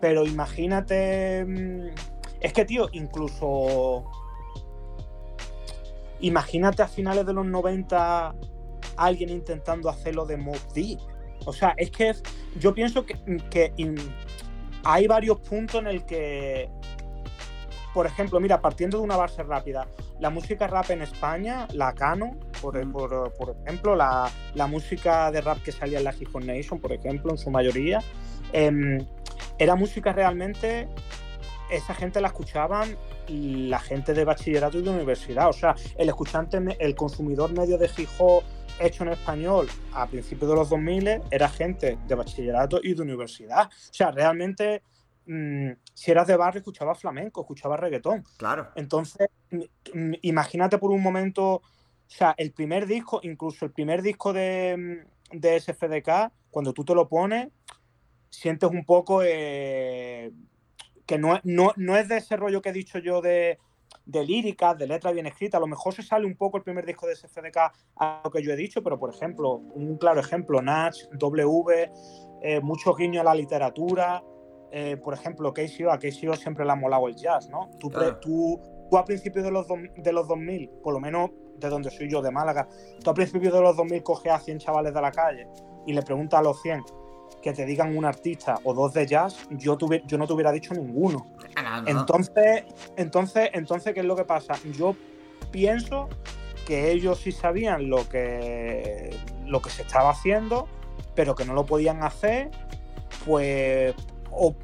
Pero imagínate. Mm, es que, tío, incluso. Imagínate a finales de los 90 alguien intentando hacerlo de Mob Deep. O sea, es que yo pienso que, que hay varios puntos en el que por ejemplo, mira, partiendo de una base rápida, la música rap en España, la Cano, por, ejemplo, la, música de rap que salía en la Hip Nation, por ejemplo, en su mayoría, em, era música realmente, esa gente la escuchaban la gente de bachillerato y de universidad. O sea, el escuchante, el consumidor medio de hip hecho en español a principios de los 2000 era gente de bachillerato y de universidad. O sea, realmente Mm, si eras de barrio, escuchabas flamenco, escuchabas reggaetón. Claro. Entonces, imagínate por un momento, o sea, el primer disco, incluso el primer disco de, mm, de SFDK, cuando tú te lo pones, sientes un poco eh, que no, no, es de ese rollo que he dicho yo de, de líricas, de letras bien escritas. A lo mejor se sale un poco el primer disco de SFDK a lo que yo he dicho, pero por ejemplo, un claro ejemplo, Natch, W, eh, muchos guiños a la literatura. Eh, por ejemplo, KCO, a KCO siempre le ha molado el jazz, ¿no? Tú, tú, a principios de los, de los 2000, por lo menos de donde soy yo, de Málaga, tú a principios de los 2000 coges a 100 chavales de la calle y le preguntas a los 100 que te digan un artista o dos de jazz, yo, yo no te hubiera dicho ninguno. Ah, entonces, entonces, entonces, ¿qué es lo que pasa? Yo pienso que ellos sí sabían lo que, lo que se estaba haciendo, pero que no lo podían hacer, pues o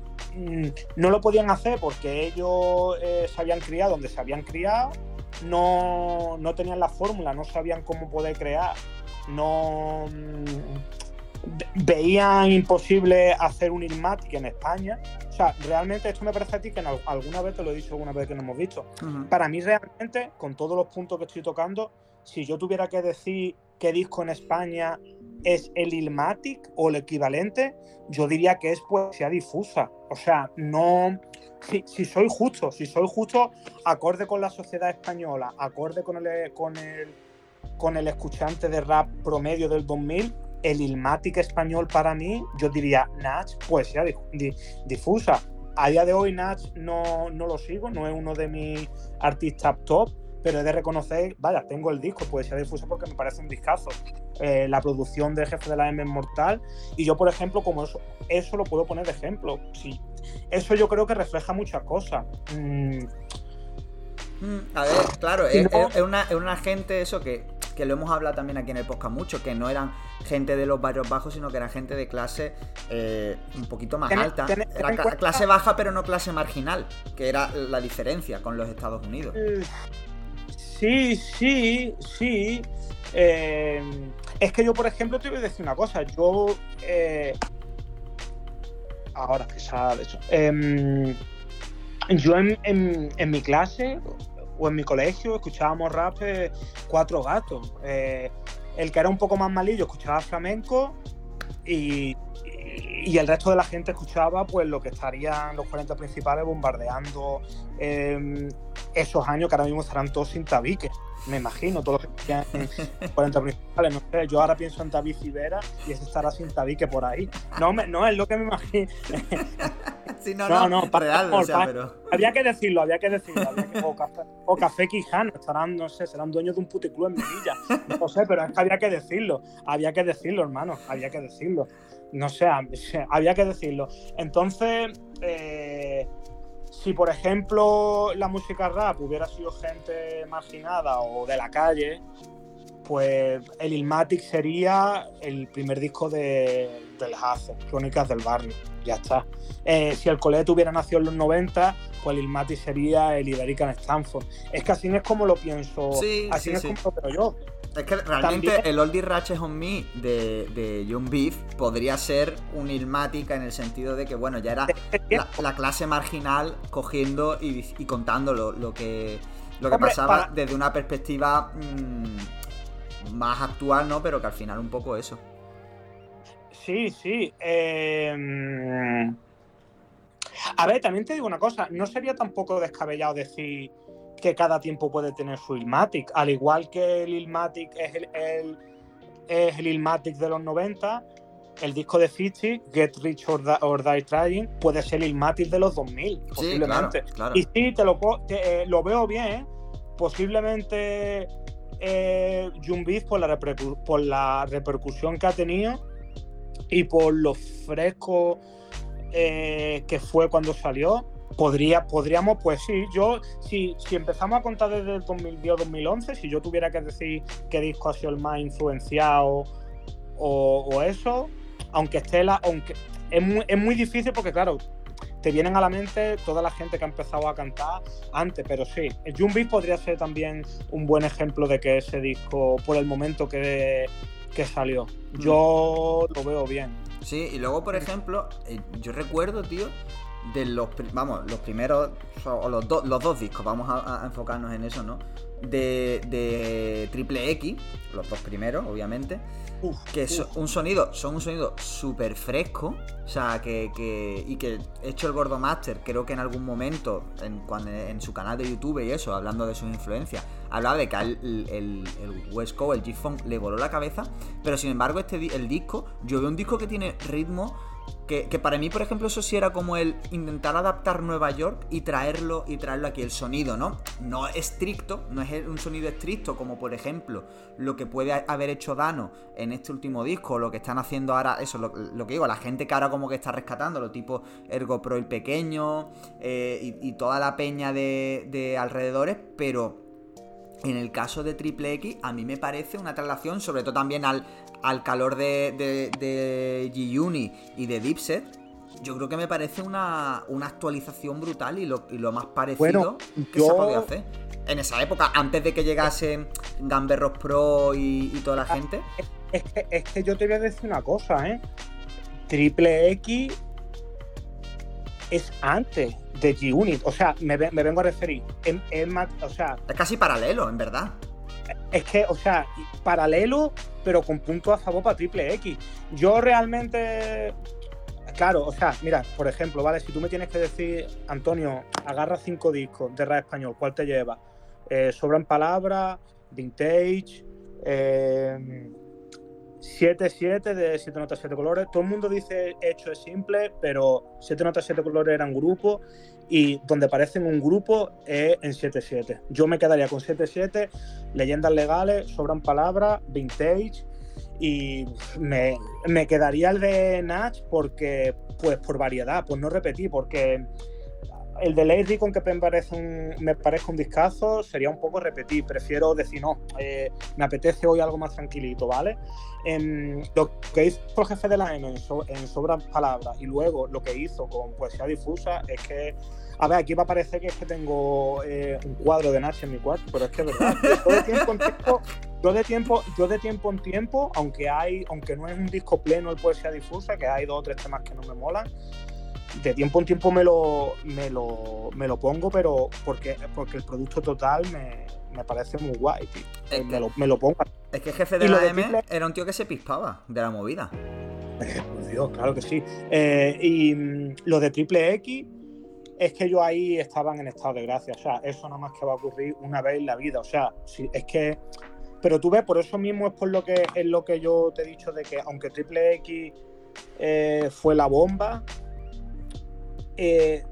no lo podían hacer porque ellos eh, se habían criado donde se habían criado, no, tenían la fórmula, no sabían cómo poder crear, no mm, veían imposible hacer un Ilmatic en España. O sea, realmente esto me parece a ti que alguna vez te lo he dicho alguna vez que nos hemos visto. Para mí realmente, con todos los puntos que estoy tocando, si yo tuviera que decir qué disco en España es el Ilmatic o el equivalente, yo diría que es poesía difusa. O sea, no. Si, soy justo, si soy justo, acorde con la sociedad española, acorde con el, con el, con el escuchante de rap promedio del 2000, el Ilmatic español para mí, yo diría Natch, poesía difusa. A día de hoy Natch no, no lo sigo, no es uno de mis artistas top, pero he de reconocer, vaya, tengo el disco, Poesía difusa porque me parece un discazo. Eh, la producción de Jefe de la M es mortal. Y yo, por ejemplo, como eso, eso lo puedo poner de ejemplo. Sí. Eso yo creo que refleja muchas cosas. Mm. Mm, a ver, claro, es, una, gente, eso que, que lo hemos hablado también aquí en el podcast mucho, que no eran gente de los barrios bajos, sino que eran gente de clase eh, un poquito más alta. era clase baja, pero no clase marginal, que era la diferencia con los Estados Unidos. Sí, sí, sí. Eh, es que yo, por ejemplo, te voy a decir una cosa. Yo. Eh, ahora que sabe eso. Em, yo en, mi clase o en mi colegio escuchábamos rap cuatro gatos. Eh, el que era un poco más malillo escuchaba flamenco y, y, el resto de la gente escuchaba pues lo que estarían los 40 principales bombardeando em, esos años que ahora mismo estarán todos sin tabique. Me imagino, todos los que en 40 principales. No sé, yo ahora pienso en David Civera y ese estará sin tabique por ahí. No, no es lo que me imagino. sí, no, no, no, real, o sea, pero... Había que decirlo, había que decirlo. O, café, o Café Quijano, estarán, no sé, serán dueños de un puticlub en Melilla. No sé, pero es que había que decirlo. Había que decirlo, hermano, había que decirlo. No sé, había que decirlo. Entonces, eh, si por ejemplo la música rap hubiera sido gente marginada o de la calle, pues el Ilmatic sería el primer disco de, del Hace, Crónicas del Barrio. Ya está. Eh, si el Colette hubiera nacido en los 90, pues el Ilmatic sería el Iberican Stanford. Es que así es como lo pienso. así es como lo veo yo. Es que realmente el Oldie Ratchet on Me de, de Young Beef podría ser un Ilmatic en el sentido de que, bueno, ya era la, clase marginal cogiendo y, contando lo, que, lo que pasaba desde una perspectiva. Mm, más actual, ¿no? Pero que al final un poco eso. Sí, sí. Em, a ver, también te digo una cosa, no sería tampoco descabellado decir que cada tiempo puede tener su Ilmatic, al igual que el Ilmatic es el, es el Ilmatic de los 90, el disco de Fitchy, Get Rich or, Die Trying, puede ser el Ilmatic de los 2000, posiblemente. Y sí, te lo, eh, lo veo bien, posiblemente eh, por la, por la repercusión que ha tenido y por lo fresco eh, que fue cuando salió. Podría, podríamos, pues sí, yo, si, si empezamos a contar desde el 2010-2011, si yo tuviera que decir qué disco ha sido el más influenciado o, eso, aunque esté la, aunque es muy, es muy difícil porque claro, te vienen a la mente toda la gente que ha empezado a cantar antes, pero sí, Jumbi podría ser también un buen ejemplo de que ese disco, por el momento que, que salió, mm. yo lo veo bien. Sí, y luego, por ejemplo, eh, yo recuerdo, tío, de los, vamos, los primeros, o los, los dos discos, vamos a, enfocarnos en eso, ¿no? De, de Triple X, los dos primeros, obviamente que son un sonido, son un sonido súper fresco. O sea, que, que, Y que hecho el Gordo Master, creo que en algún momento, en, cuando, en su canal de YouTube y eso, hablando de sus influencias, hablaba de que el, el, el West Coast, el G-Funk, le voló la cabeza. Pero sin embargo, este el disco, yo veo un disco que tiene ritmo que, para mí, por ejemplo, eso sí era como el intentar adaptar Nueva York y traerlo y traerlo aquí, el sonido, ¿no? No estricto, no es un sonido estricto como por ejemplo lo que puede haber hecho Dano en este último disco, lo que están haciendo ahora, eso, lo, que digo, la gente que ahora como que está rescatando, lo tipo Ergo Pro el pequeño eh, y, toda la peña de, de alrededores, pero en el caso de Triple X, a mí me parece una traslación, sobre todo también al, al calor de, de, de G-Uni y de Dipset, yo creo que me parece una, actualización brutal y lo, más parecido que se podía hacer. En esa época, antes de que llegasen Gamberros Pro y, toda la gente. Es que, es que yo te voy a decir una cosa, ¿eh? Triple X es antes de G-Unit. O sea, me, vengo a referir. O sea, es casi paralelo, en verdad. Es que, o sea, paralelo, pero con punto a favor para Triple X. Yo realmente. Claro, o sea, mira, por ejemplo, ¿vale? Si tú me tienes que decir, Antonio, agarra cinco discos de rap español, ¿cuál te lleva? Eh, sobran palabras, vintage, eh, 7-7 de 7 notas 7 colores. Todo el mundo dice hecho es simple, pero 7 notas 7 colores eran grupos y donde aparecen un grupo es en 7-7. Yo me quedaría con 7-7, leyendas legales, sobran palabras, vintage y me, me quedaría el de Natch porque, pues por variedad, pues no repetí, porque el de Lady con que me parece un, me parezca un discazo sería un poco repetir. Prefiero decir, no, eh, me apetece hoy algo más tranquilito, ¿vale? En, lo que hizo el jefe de la M en, en Sobras Palabras y luego lo que hizo con Poesía Difusa es que, a ver, aquí va a parecer que es que tengo eh, un cuadro de Nash en mi cuarto, pero es que es verdad. Tiempo en tiempo, yo de tiempo, yo de tiempo en tiempo, aunque hay, aunque no es un disco pleno el Poesía Difusa, que hay dos o tres temas que no me molan, de tiempo en tiempo me lo, me lo, me lo pongo, pero porque, porque el producto total me, parece muy guay, tío. me, lo, me, lo, pongo. Es que el jefe de la M era un tío que se pispaba de la movida. Eh, Dios, claro que sí. Eh, y mm, lo de Triple X es que yo ahí estaban en estado de gracia. O sea, eso nada más que va a ocurrir una vez en la vida. O sea, es que. Pero tú ves, por eso mismo es por lo que es lo que yo te he dicho de que aunque Triple X eh, fue la bomba, eh,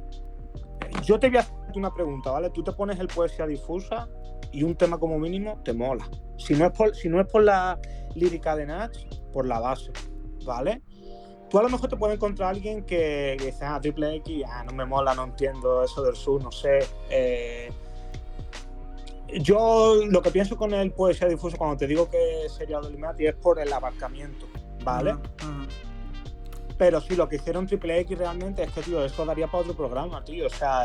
yo te voy a hacer una pregunta, ¿vale? Tú te pones el poesía difusa y un tema como mínimo te mola. Si no es por, la lírica de Nach, por la base, ¿vale? Tú a lo mejor te puedes encontrar alguien que, dice, ah, triple X, ah, no me mola, no entiendo eso del sur, no sé. Eh, yo lo que pienso con el poesía difuso cuando te digo que sería de Illuminati es por el abarcamiento, ¿vale? Pero sí, lo que hicieron Triple X realmente es que, tío, eso daría para otro programa, tío. O sea,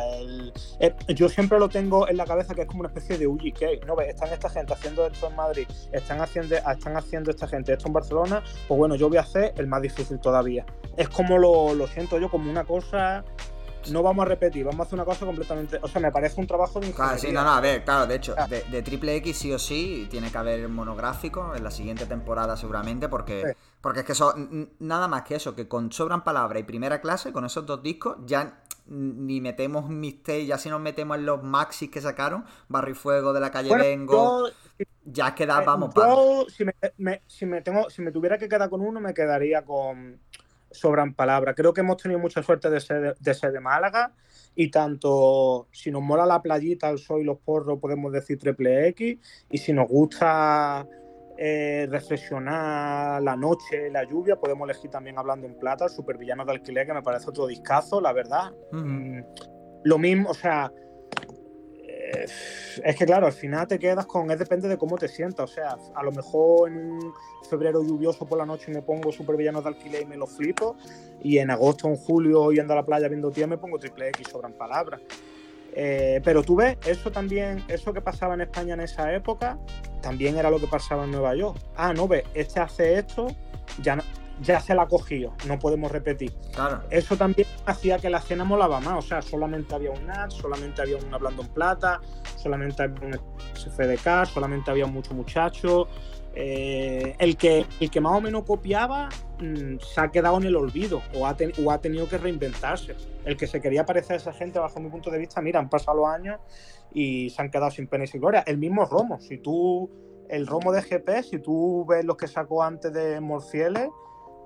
yo siempre lo tengo en la cabeza que es como una especie de UGK. ¿No ves? Están esta gente haciendo esto en Madrid, están haciendo, están haciendo esta gente esto en Barcelona, pues bueno, yo voy a hacer el más difícil todavía. Es como lo, lo siento yo, como una cosa no vamos a repetir, vamos a hacer una cosa completamente. O sea, me parece un trabajo de Claro, sí, no, no, a ver, claro, de hecho, de, Triple X sí o sí tiene que haber monográfico en la siguiente temporada seguramente, porque, porque es que eso, nada más que eso, que con Sobran Palabra y Primera Clase, con esos dos discos, ya ni metemos mixtape, ya si nos metemos en los maxis que sacaron, Barro y Fuego de la calle Vengo, ya queda, eh, vamos, yo, si, me, si, me tengo, si me tuviera que quedar con uno, me quedaría con sobran palabras. Creo que hemos tenido mucha suerte de ser de, ser de Málaga y tanto si nos mola la playita, el sol y los porros, podemos decir triple X y si nos gusta eh, reflexionar la noche, la lluvia, podemos elegir también hablando en plata, el supervillano de alquiler, que me parece otro discazo, la verdad. Mm, lo mismo, o sea, es que claro, al final te quedas con, es depende de cómo te sientas, o sea, a lo mejor en un febrero lluvioso por la noche me pongo super villanos de alquiler y me lo flipo, y en agosto, en julio, yendo a la playa viendo tía, me pongo triple X, sobran palabras. Eh, pero tú ves, eso también, eso que pasaba en España en esa época, también era lo que pasaba en Nueva York. Ah, no ves, este hace esto, ya no, ya se la ha cogido, no podemos repetir. Claro. Eso también hacía que la escena molaba más, o sea, solamente había un NAT, solamente había un Hablando en Plata, solamente había un SFDK, solamente había mucho muchacho. Eh, el, que, el que más o menos copiaba mm, se ha quedado en el olvido o ha, o ha tenido que reinventarse. El que se quería parecer a esa gente, bajo mi punto de vista, mira, han pasado los años y se han quedado sin pena y sin gloria. El mismo Romo, si tú, el Romo de GP, si tú ves los que sacó antes de Morfieles,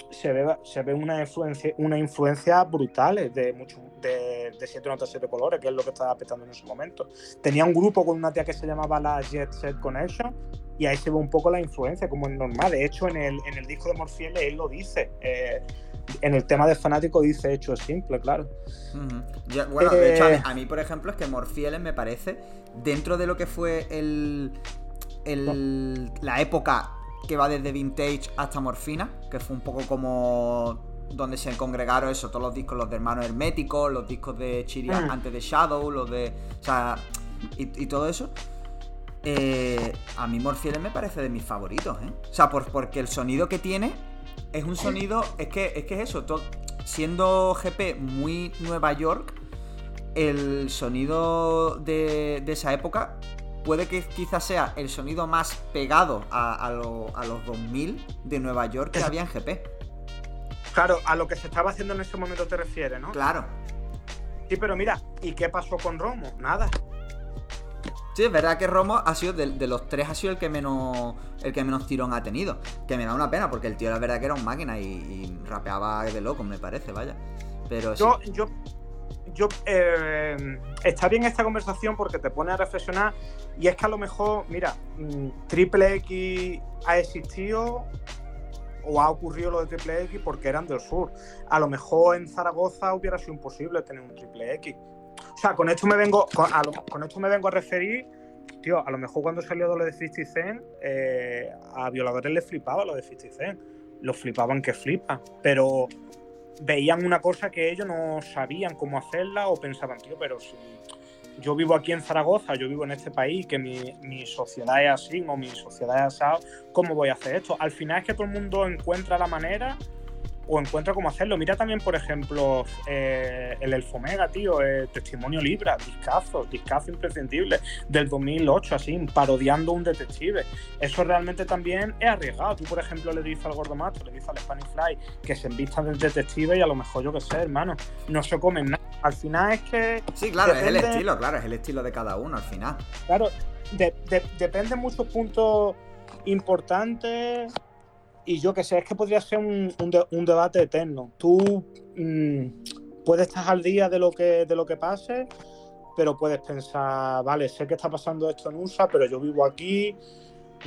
se ve, se ve una, influencia, una influencia brutal de, mucho, de, de siete notas, siete colores, que es lo que estaba petando en ese momento. Tenía un grupo con una tía que se llamaba la Jet Set Connection y ahí se ve un poco la influencia, como es normal. De hecho, en el, en el disco de Morfiele él lo dice. Eh, en el tema de fanático dice hecho simple, claro. bueno, de hecho, a mí, por ejemplo, es que Morfieles me parece, dentro de lo que fue el, el, la época que va desde Vintage hasta Morfina, que fue un poco como donde se congregaron eso, todos los discos, los de Hermanos Herméticos, los discos de Chiria mm. antes de Shadow, los de. O sea, y, todo eso. Eh, a mí Morfieles me parece de mis favoritos, ¿eh? O sea, porque el sonido que tiene es un sonido. Es que es, que es eso, siendo GP muy Nueva York, el sonido de, de esa época puede que quizás sea el sonido más pegado a, los 2000 de Nueva York que había en GP. Claro, a lo que se estaba haciendo en ese momento te refieres, ¿no? Claro. Sí, pero mira, ¿y qué pasó con Romo? Nada. Sí, es verdad que Romo ha sido de, los tres ha sido el que menos el que menos tirón ha tenido. Que me da una pena porque el tío la verdad que era un máquina y, rapeaba de loco, me parece, vaya. Pero yo, yo, yo eh, está bien esta conversación porque te pone a reflexionar y es que a lo mejor, mira, mm, Triple X ha existido o ha ocurrido lo de Triple X porque eran del sur. A lo mejor en Zaragoza hubiera sido imposible tener un Triple X. O sea, con esto me vengo, con, esto me vengo a referir, tío, a lo mejor cuando salió lo de 50 Cent, eh, a violadores les flipaba lo de 50 Cent. Los flipaban que flipa. Pero veían una cosa que ellos no sabían cómo hacerla o pensaban, tío, pero si yo vivo aquí en Zaragoza, yo vivo en este país, que mi, sociedad es así o mi sociedad es así, ¿cómo voy a hacer esto? Al final es que todo el mundo encuentra la manera o encuentra cómo hacerlo. Mira también, por ejemplo, eh, el Elfomega, tío, eh, Testimonio Libra, discazo, discazo imprescindible, del 2008, así, parodiando un detective. Eso realmente también es arriesgado. Tú, por ejemplo, le dices al Gordo Mato, le dices al Spanish Fly que se envistan del detective y a lo mejor, yo qué sé, hermano, no se comen nada. Al final es que... Sí, claro, es el estilo, claro, es el estilo de cada uno al final. Claro, depende de muchos puntos importantes y yo que sé, es que podría ser un, debate eterno. Tú, mm, puedes estar al día de lo que, de lo que pase, pero puedes pensar, vale, sé que está pasando esto en USA, pero yo vivo aquí,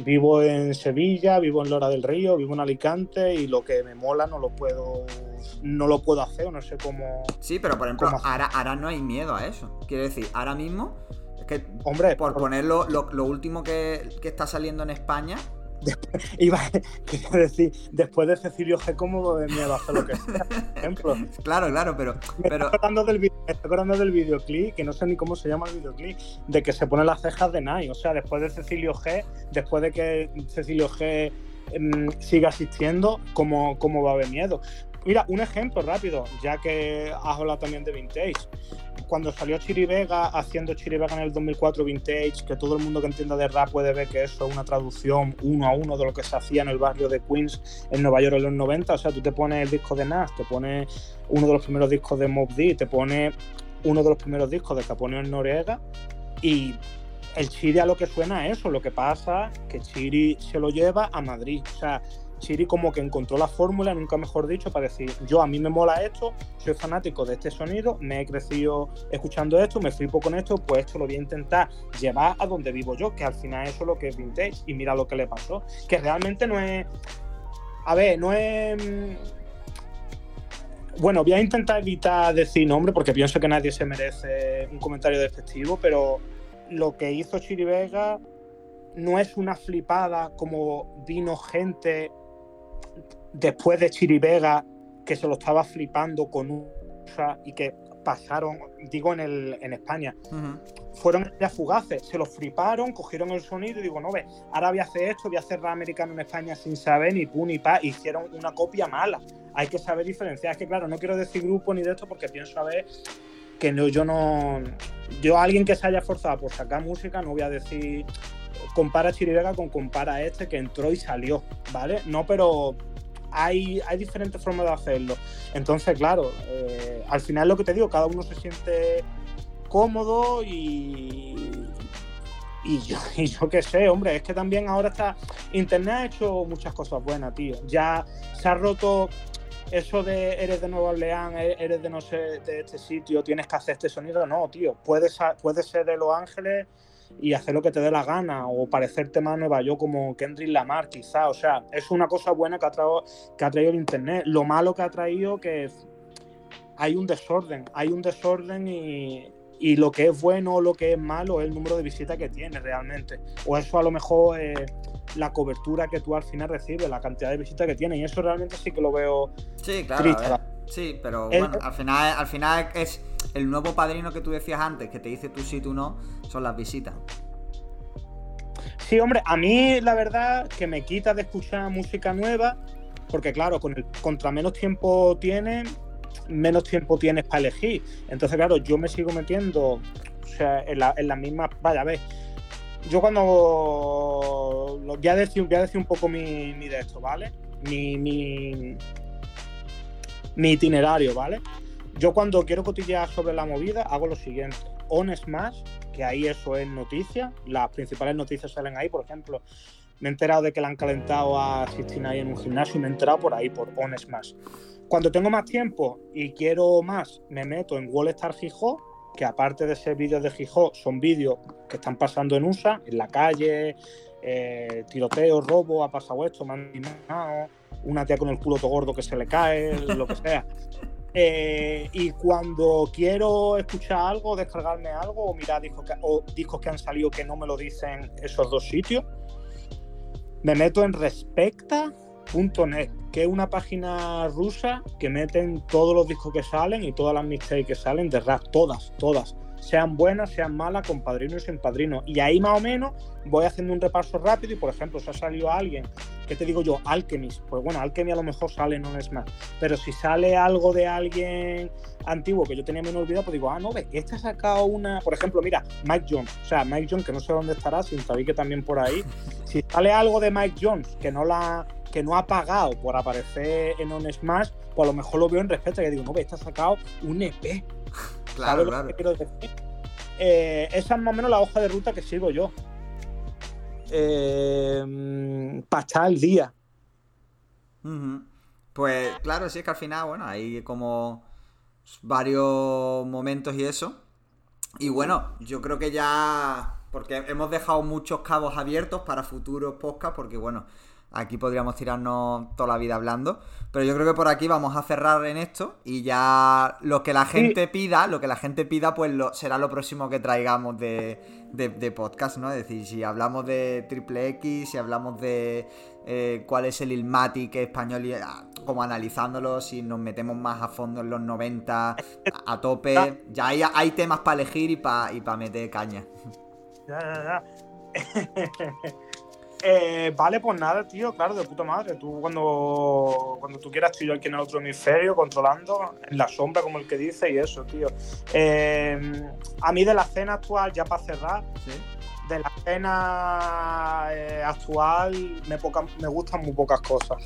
vivo en Sevilla, vivo en Lora del Río, vivo en Alicante y lo que me mola no lo puedo no lo puedo hacer, no sé cómo. Sí, pero por ejemplo, ahora, ahora no hay miedo a eso. Quiero decir, ahora mismo, es que, hombre, por, ponerlo lo, último que, que, está saliendo en España, iba a decir, después de Cecilio G, ¿cómo va a hacer lo que sea? ejemplo. Claro, claro, pero. Me. Estoy, acordando del, estoy del videoclip, que no sé ni cómo se llama el videoclip, de que se pone las cejas de Nai. O sea, después de Cecilio G, después de que Cecilio G em, siga asistiendo, ¿cómo, ¿cómo va a haber miedo? Mira, un ejemplo rápido, ya que has hablado también de Vintage cuando salió Chiri Vega haciendo Chiri Vega en el 2004 Vintage, que todo el mundo que entienda de rap puede ver que eso es una traducción uno a uno de lo que se hacía en el barrio de Queens en Nueva York en los 90. O sea, tú te pones el disco de Nas, te pones uno de los primeros discos de Mob D, te pones uno de los primeros discos de Capone en Noriega y el Chiri a lo que suena es eso. Lo que pasa que Chiri se lo lleva a Madrid. O sea, Chiri como que encontró la fórmula, nunca mejor dicho, para decir, yo a mí me mola esto, soy fanático de este sonido, me he crecido escuchando esto, me flipo con esto, pues esto lo voy a intentar llevar a donde vivo yo, que al final eso es lo que es vintage, y mira lo que le pasó, que realmente no es... A ver, no es... Mm, bueno, voy a intentar evitar decir nombre porque pienso que nadie se merece un comentario despectivo, pero lo que hizo Chiri Vega no es una flipada como vino gente después de Chirivega, que se lo estaba flipando con USA y que pasaron, digo en, el, en España, fueron ya fugaces, se lo fliparon, cogieron el sonido y digo, no ve, ahora voy a hacer esto, voy a hacer rap americano en España sin saber ni pu ni pa, hicieron una copia mala. Hay que saber diferenciar. Es que claro, no quiero decir grupo ni de esto porque pienso a ver que no, yo no, yo alguien que se haya forzado por sacar música, no voy a decir compara Chirivega con compara este que entró y salió, ¿vale? No, pero hay, hay diferentes formas de hacerlo. Entonces, claro, eh, al final lo que te digo, cada uno se siente cómodo y, y yo, yo qué sé, hombre, es que también ahora está. Internet ha hecho muchas cosas buenas, tío. Ya se ha roto eso de eres de Nueva Orleans, e-, eres de no sé, de este sitio, tienes que hacer este sonido. No, tío. Puedes, puedes ser de Los Ángeles y hacer lo que te dé la gana o parecerte más Nueva York como Kendrick Lamar quizá, o sea, es una cosa buena que ha, traído, que ha traído el Internet. Lo malo que ha traído que hay un desorden, hay un desorden y, y lo que es bueno o lo que es malo es el número de visitas que tiene realmente. O eso a lo mejor es la cobertura que tú al final recibes, la cantidad de visitas que tiene. Y eso realmente sí que lo veo sí, claro, Sí, pero bueno, al final, al final es el nuevo padrino que tú decías antes, que te dice tú sí, tú no, son las visitas. Sí, hombre, a mí la verdad que me quita de escuchar música nueva, porque claro, con el, contra menos tiempo tienes, menos tiempo tienes para elegir. Entonces, claro, yo me sigo metiendo o sea, en la, en misma. Vaya, a. Yo cuando. Voy a decir un poco mi, mi de esto, ¿vale? Mi, mi, mi itinerario, ¿vale? Yo cuando quiero cotillear sobre la movida hago lo siguiente. On Smash, que ahí eso es noticia, las principales noticias salen ahí, por ejemplo, me he enterado de que le han calentado a 69 en un gimnasio y me he enterado por ahí, por On Smash. Cuando tengo más tiempo y quiero más, me meto en Wallstar Gijó, que aparte de ser vídeos de Gijó, son vídeos que están pasando en USA, en la calle, eh, tiroteo, robo, ha pasado esto, me han una tía con el culo todo gordo que se le cae, lo que sea. Eh, y cuando quiero escuchar algo, descargarme algo o mirar discos que, o discos que han salido que no me lo dicen esos dos sitios, me meto en respecta.net, que es una página rusa que meten todos los discos que salen y todas las mixtapes que salen de rap, todas, todas sean buenas, sean malas, con padrino y sin padrino. Y ahí más o menos voy haciendo un repaso rápido y, por ejemplo, si ha salido alguien, ¿qué te digo yo? Alchemist. Pues bueno, Alchemy a lo mejor sale no es más. Pero si sale algo de alguien antiguo que yo tenía menos olvidado, pues digo, ah, no, ve, este ha sacado una. Por ejemplo, mira, Mike Jones. O sea, Mike Jones, que no sé dónde estará, sin saber que también por ahí. Si sale algo de Mike Jones que no la que no ha pagado por aparecer en On Smash, pues a lo mejor lo veo en respeto y digo, no, ve, ha sacado un EP Claro, claro. Eh, esa es más o menos la hoja de ruta que sigo yo. Eh, para estar al día. Pues claro, sí es que al final, bueno, ahí como varios momentos y eso. Y bueno, yo creo que ya. Porque hemos dejado muchos cabos abiertos para futuros podcasts, porque bueno, aquí podríamos tirarnos toda la vida hablando. Pero yo creo que por aquí vamos a cerrar en esto. Y ya lo que la gente pida, lo que la gente pida, pues lo, será lo próximo que traigamos de, de, podcast, ¿no? Es decir, si hablamos de Triple X, si hablamos de eh, cuál es el Ilmatic español, y, ah, como analizándolo, si nos metemos más a fondo en los 90, a, tope, ya hay, hay temas para elegir y para y meter caña. Ya, ya, ya. Eh, vale, pues nada, tío, claro, de puta madre. Tú cuando, cuando tú quieras, estoy yo aquí en el otro hemisferio, controlando, en la sombra, como el que dice, y eso, tío. Eh, a mí de la escena actual, ya para cerrar, de la escena eh, actual me, me gustan muy pocas cosas.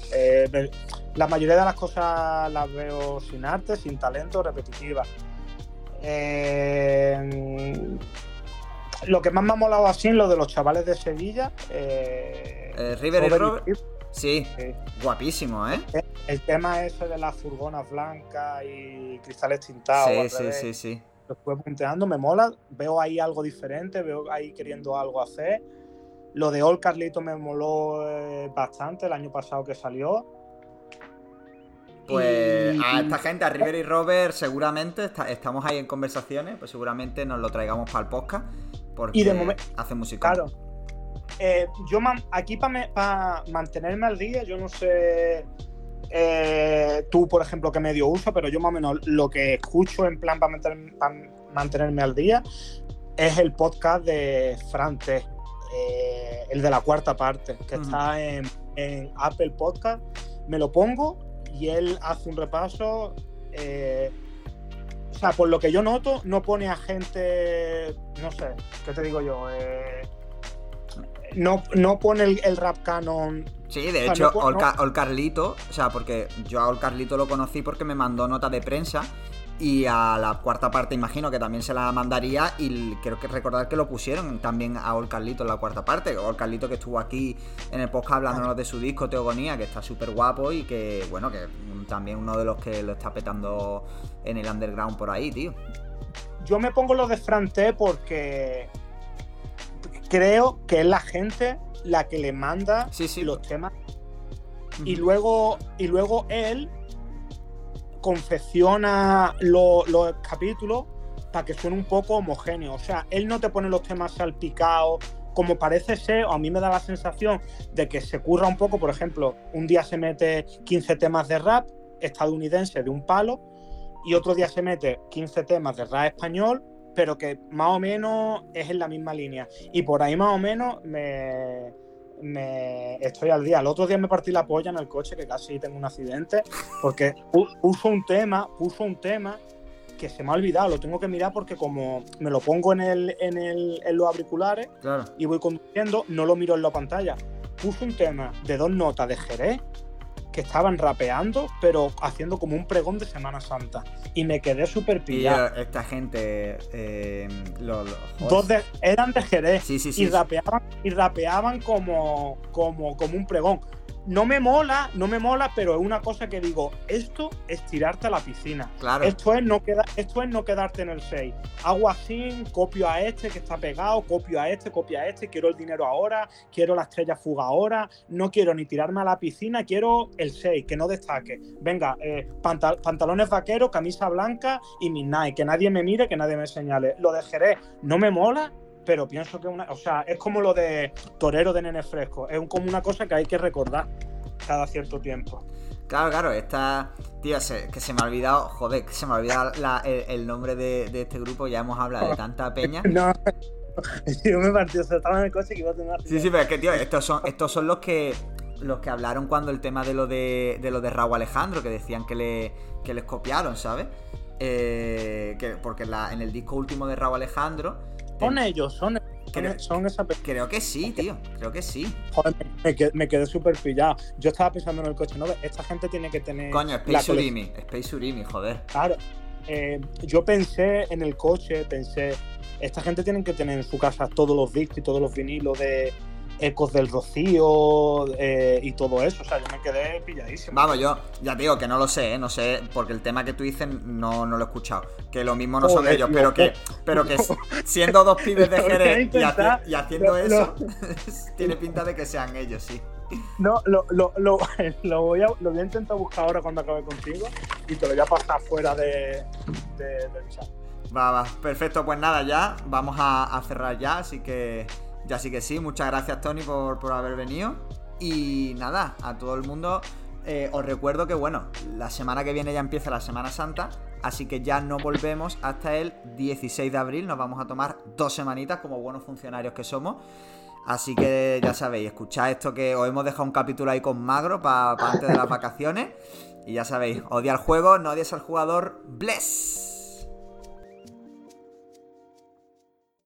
la mayoría de las cosas las veo sin arte, sin talento, repetitivas. Eh, lo que más me ha molado así en lo de los chavales de Sevilla. Eh, eh River y Robert. Sí, guapísimo, ¿eh? El, tema ese de las furgonas blancas y cristales tintados. Sí, sí, sí, sí. Lo estuve punteando, me mola. Veo ahí algo diferente, veo ahí queriendo algo hacer. Lo de All Carlito me moló eh, bastante el año pasado que salió. Pues a esta gente, a River y Robert, seguramente estamos ahí en conversaciones, pues seguramente nos lo traigamos para el podcast. Porque y de hace música. Claro. Eh, yo aquí para mantenerme al día, yo no sé eh, tú, por ejemplo, qué medio uso, pero yo más o menos lo que escucho en plan para mantenerme al día es el podcast de Frante, eh, el de la cuarta parte, que está en, Apple Podcast. Me lo pongo y él hace un repaso. O sea, por lo que yo noto, no pone a gente, no sé, ¿qué te digo yo? Eh, no, no pone el, rap canon. Sí, de hecho, Ol Carlito, o sea, porque yo a Ol Carlito lo conocí porque me mandó nota de prensa y a la cuarta parte imagino que también se la mandaría y creo que recordar que lo pusieron también a Ol Carlito en la cuarta parte. Ol Carlito que estuvo aquí en el podcast hablándonos de su disco Teogonía, que está súper guapo y que, bueno, que también uno de los que lo está petando en el underground por ahí, tío. Yo me pongo lo de Frante porque creo que es la gente la que le manda los temas. Y luego, y luego él confecciona los capítulos para que suene un poco homogéneo. O sea, él no te pone los temas salpicados como parece ser, o a mí me da la sensación de que se curra un poco, por ejemplo, un día se mete 15 temas de rap estadounidense de un palo y otro día se mete 15 temas de rap español, pero que más o menos es en la misma línea. Y por ahí más o menos me, me estoy al día. El otro día me partí la polla en el coche, que casi tengo un accidente, porque puso un tema, puso un tema que se me ha olvidado, lo tengo que mirar porque como me lo pongo en, el, en, el, en los auriculares y voy conduciendo, no lo miro en la pantalla. Puso un tema de dos notas de Jerez que estaban rapeando, pero haciendo como un pregón de Semana Santa. Y me quedé súper pillado. esta gente. Eh, Dos eran de Jerez. y, rapeaban, y rapeaban como, como, como un pregón no me mola, no me mola, pero es una cosa que digo, esto es tirarte a la piscina. Claro. Esto es no, queda, esto es no quedarte en el 6. Hago así, copio a este que está pegado, copio a este, copio a este, quiero el dinero ahora, quiero la estrella fuga ahora, no quiero ni tirarme a la piscina, quiero el 6, que no destaque. Venga, eh, pantalones vaqueros, camisa blanca y midnight, que nadie me mire, que nadie me señale. Lo de Jerez no me mola, pero pienso que una, o sea, es como lo de torero de nene fresco, es como una cosa que hay que recordar cada cierto tiempo. Claro, claro, esta. Tío, que se me ha olvidado. Joder, que se me ha olvidado el, nombre de, este grupo. Ya hemos hablado de tanta peña. No, yo me partí, o sea, estaba en el coche que iba a tener. Sí, sí, pero es que, tío, estos son, estos son los que. Los que hablaron cuando el tema de lo de, de lo de Raúl Alejandro, que decían que, le, que les copiaron, ¿sabes? Eh, que, porque en el disco último de Raúl Alejandro son ellos, son, creo, son esa Creo que sí, tío. Creo que sí. Joder, me, quedé, súper pillado. Yo estaba pensando en el coche, ¿no? Esta gente tiene que tener. Coño, Space Urimi. Space Urimi, joder. Claro. Eh, yo pensé en el coche, pensé. Esta gente tiene que tener en su casa todos los discos y todos los vinilos de ecos del rocío eh, y todo eso. O sea, yo me quedé pilladísimo. Vamos, yo ya digo que no lo sé, ¿eh? no sé, porque el tema que tú dices no, no lo he escuchado. Que lo mismo no son ellos, pero que, pero que siendo dos pibes de Jerez y, haciendo eso, tiene pinta de que sean ellos, sí. No, lo, lo, lo, lo, voy a, lo voy a intentar buscar ahora cuando acabe contigo y te lo voy a pasar fuera de, del chat. Va, va, perfecto, pues nada, ya vamos a, a cerrar ya, así que ya sí que sí, muchas gracias Tony por, haber venido. Y nada, a todo el mundo eh, os recuerdo que bueno, la semana que viene ya empieza la Semana Santa, así que ya no volvemos hasta el 16 de abril, nos vamos a tomar dos semanitas como buenos funcionarios que somos. Así que ya sabéis, escuchad esto que os hemos dejado un capítulo ahí con Magro para antes de las vacaciones. Y ya sabéis, odia el juego, no odies al jugador. ¡Bless!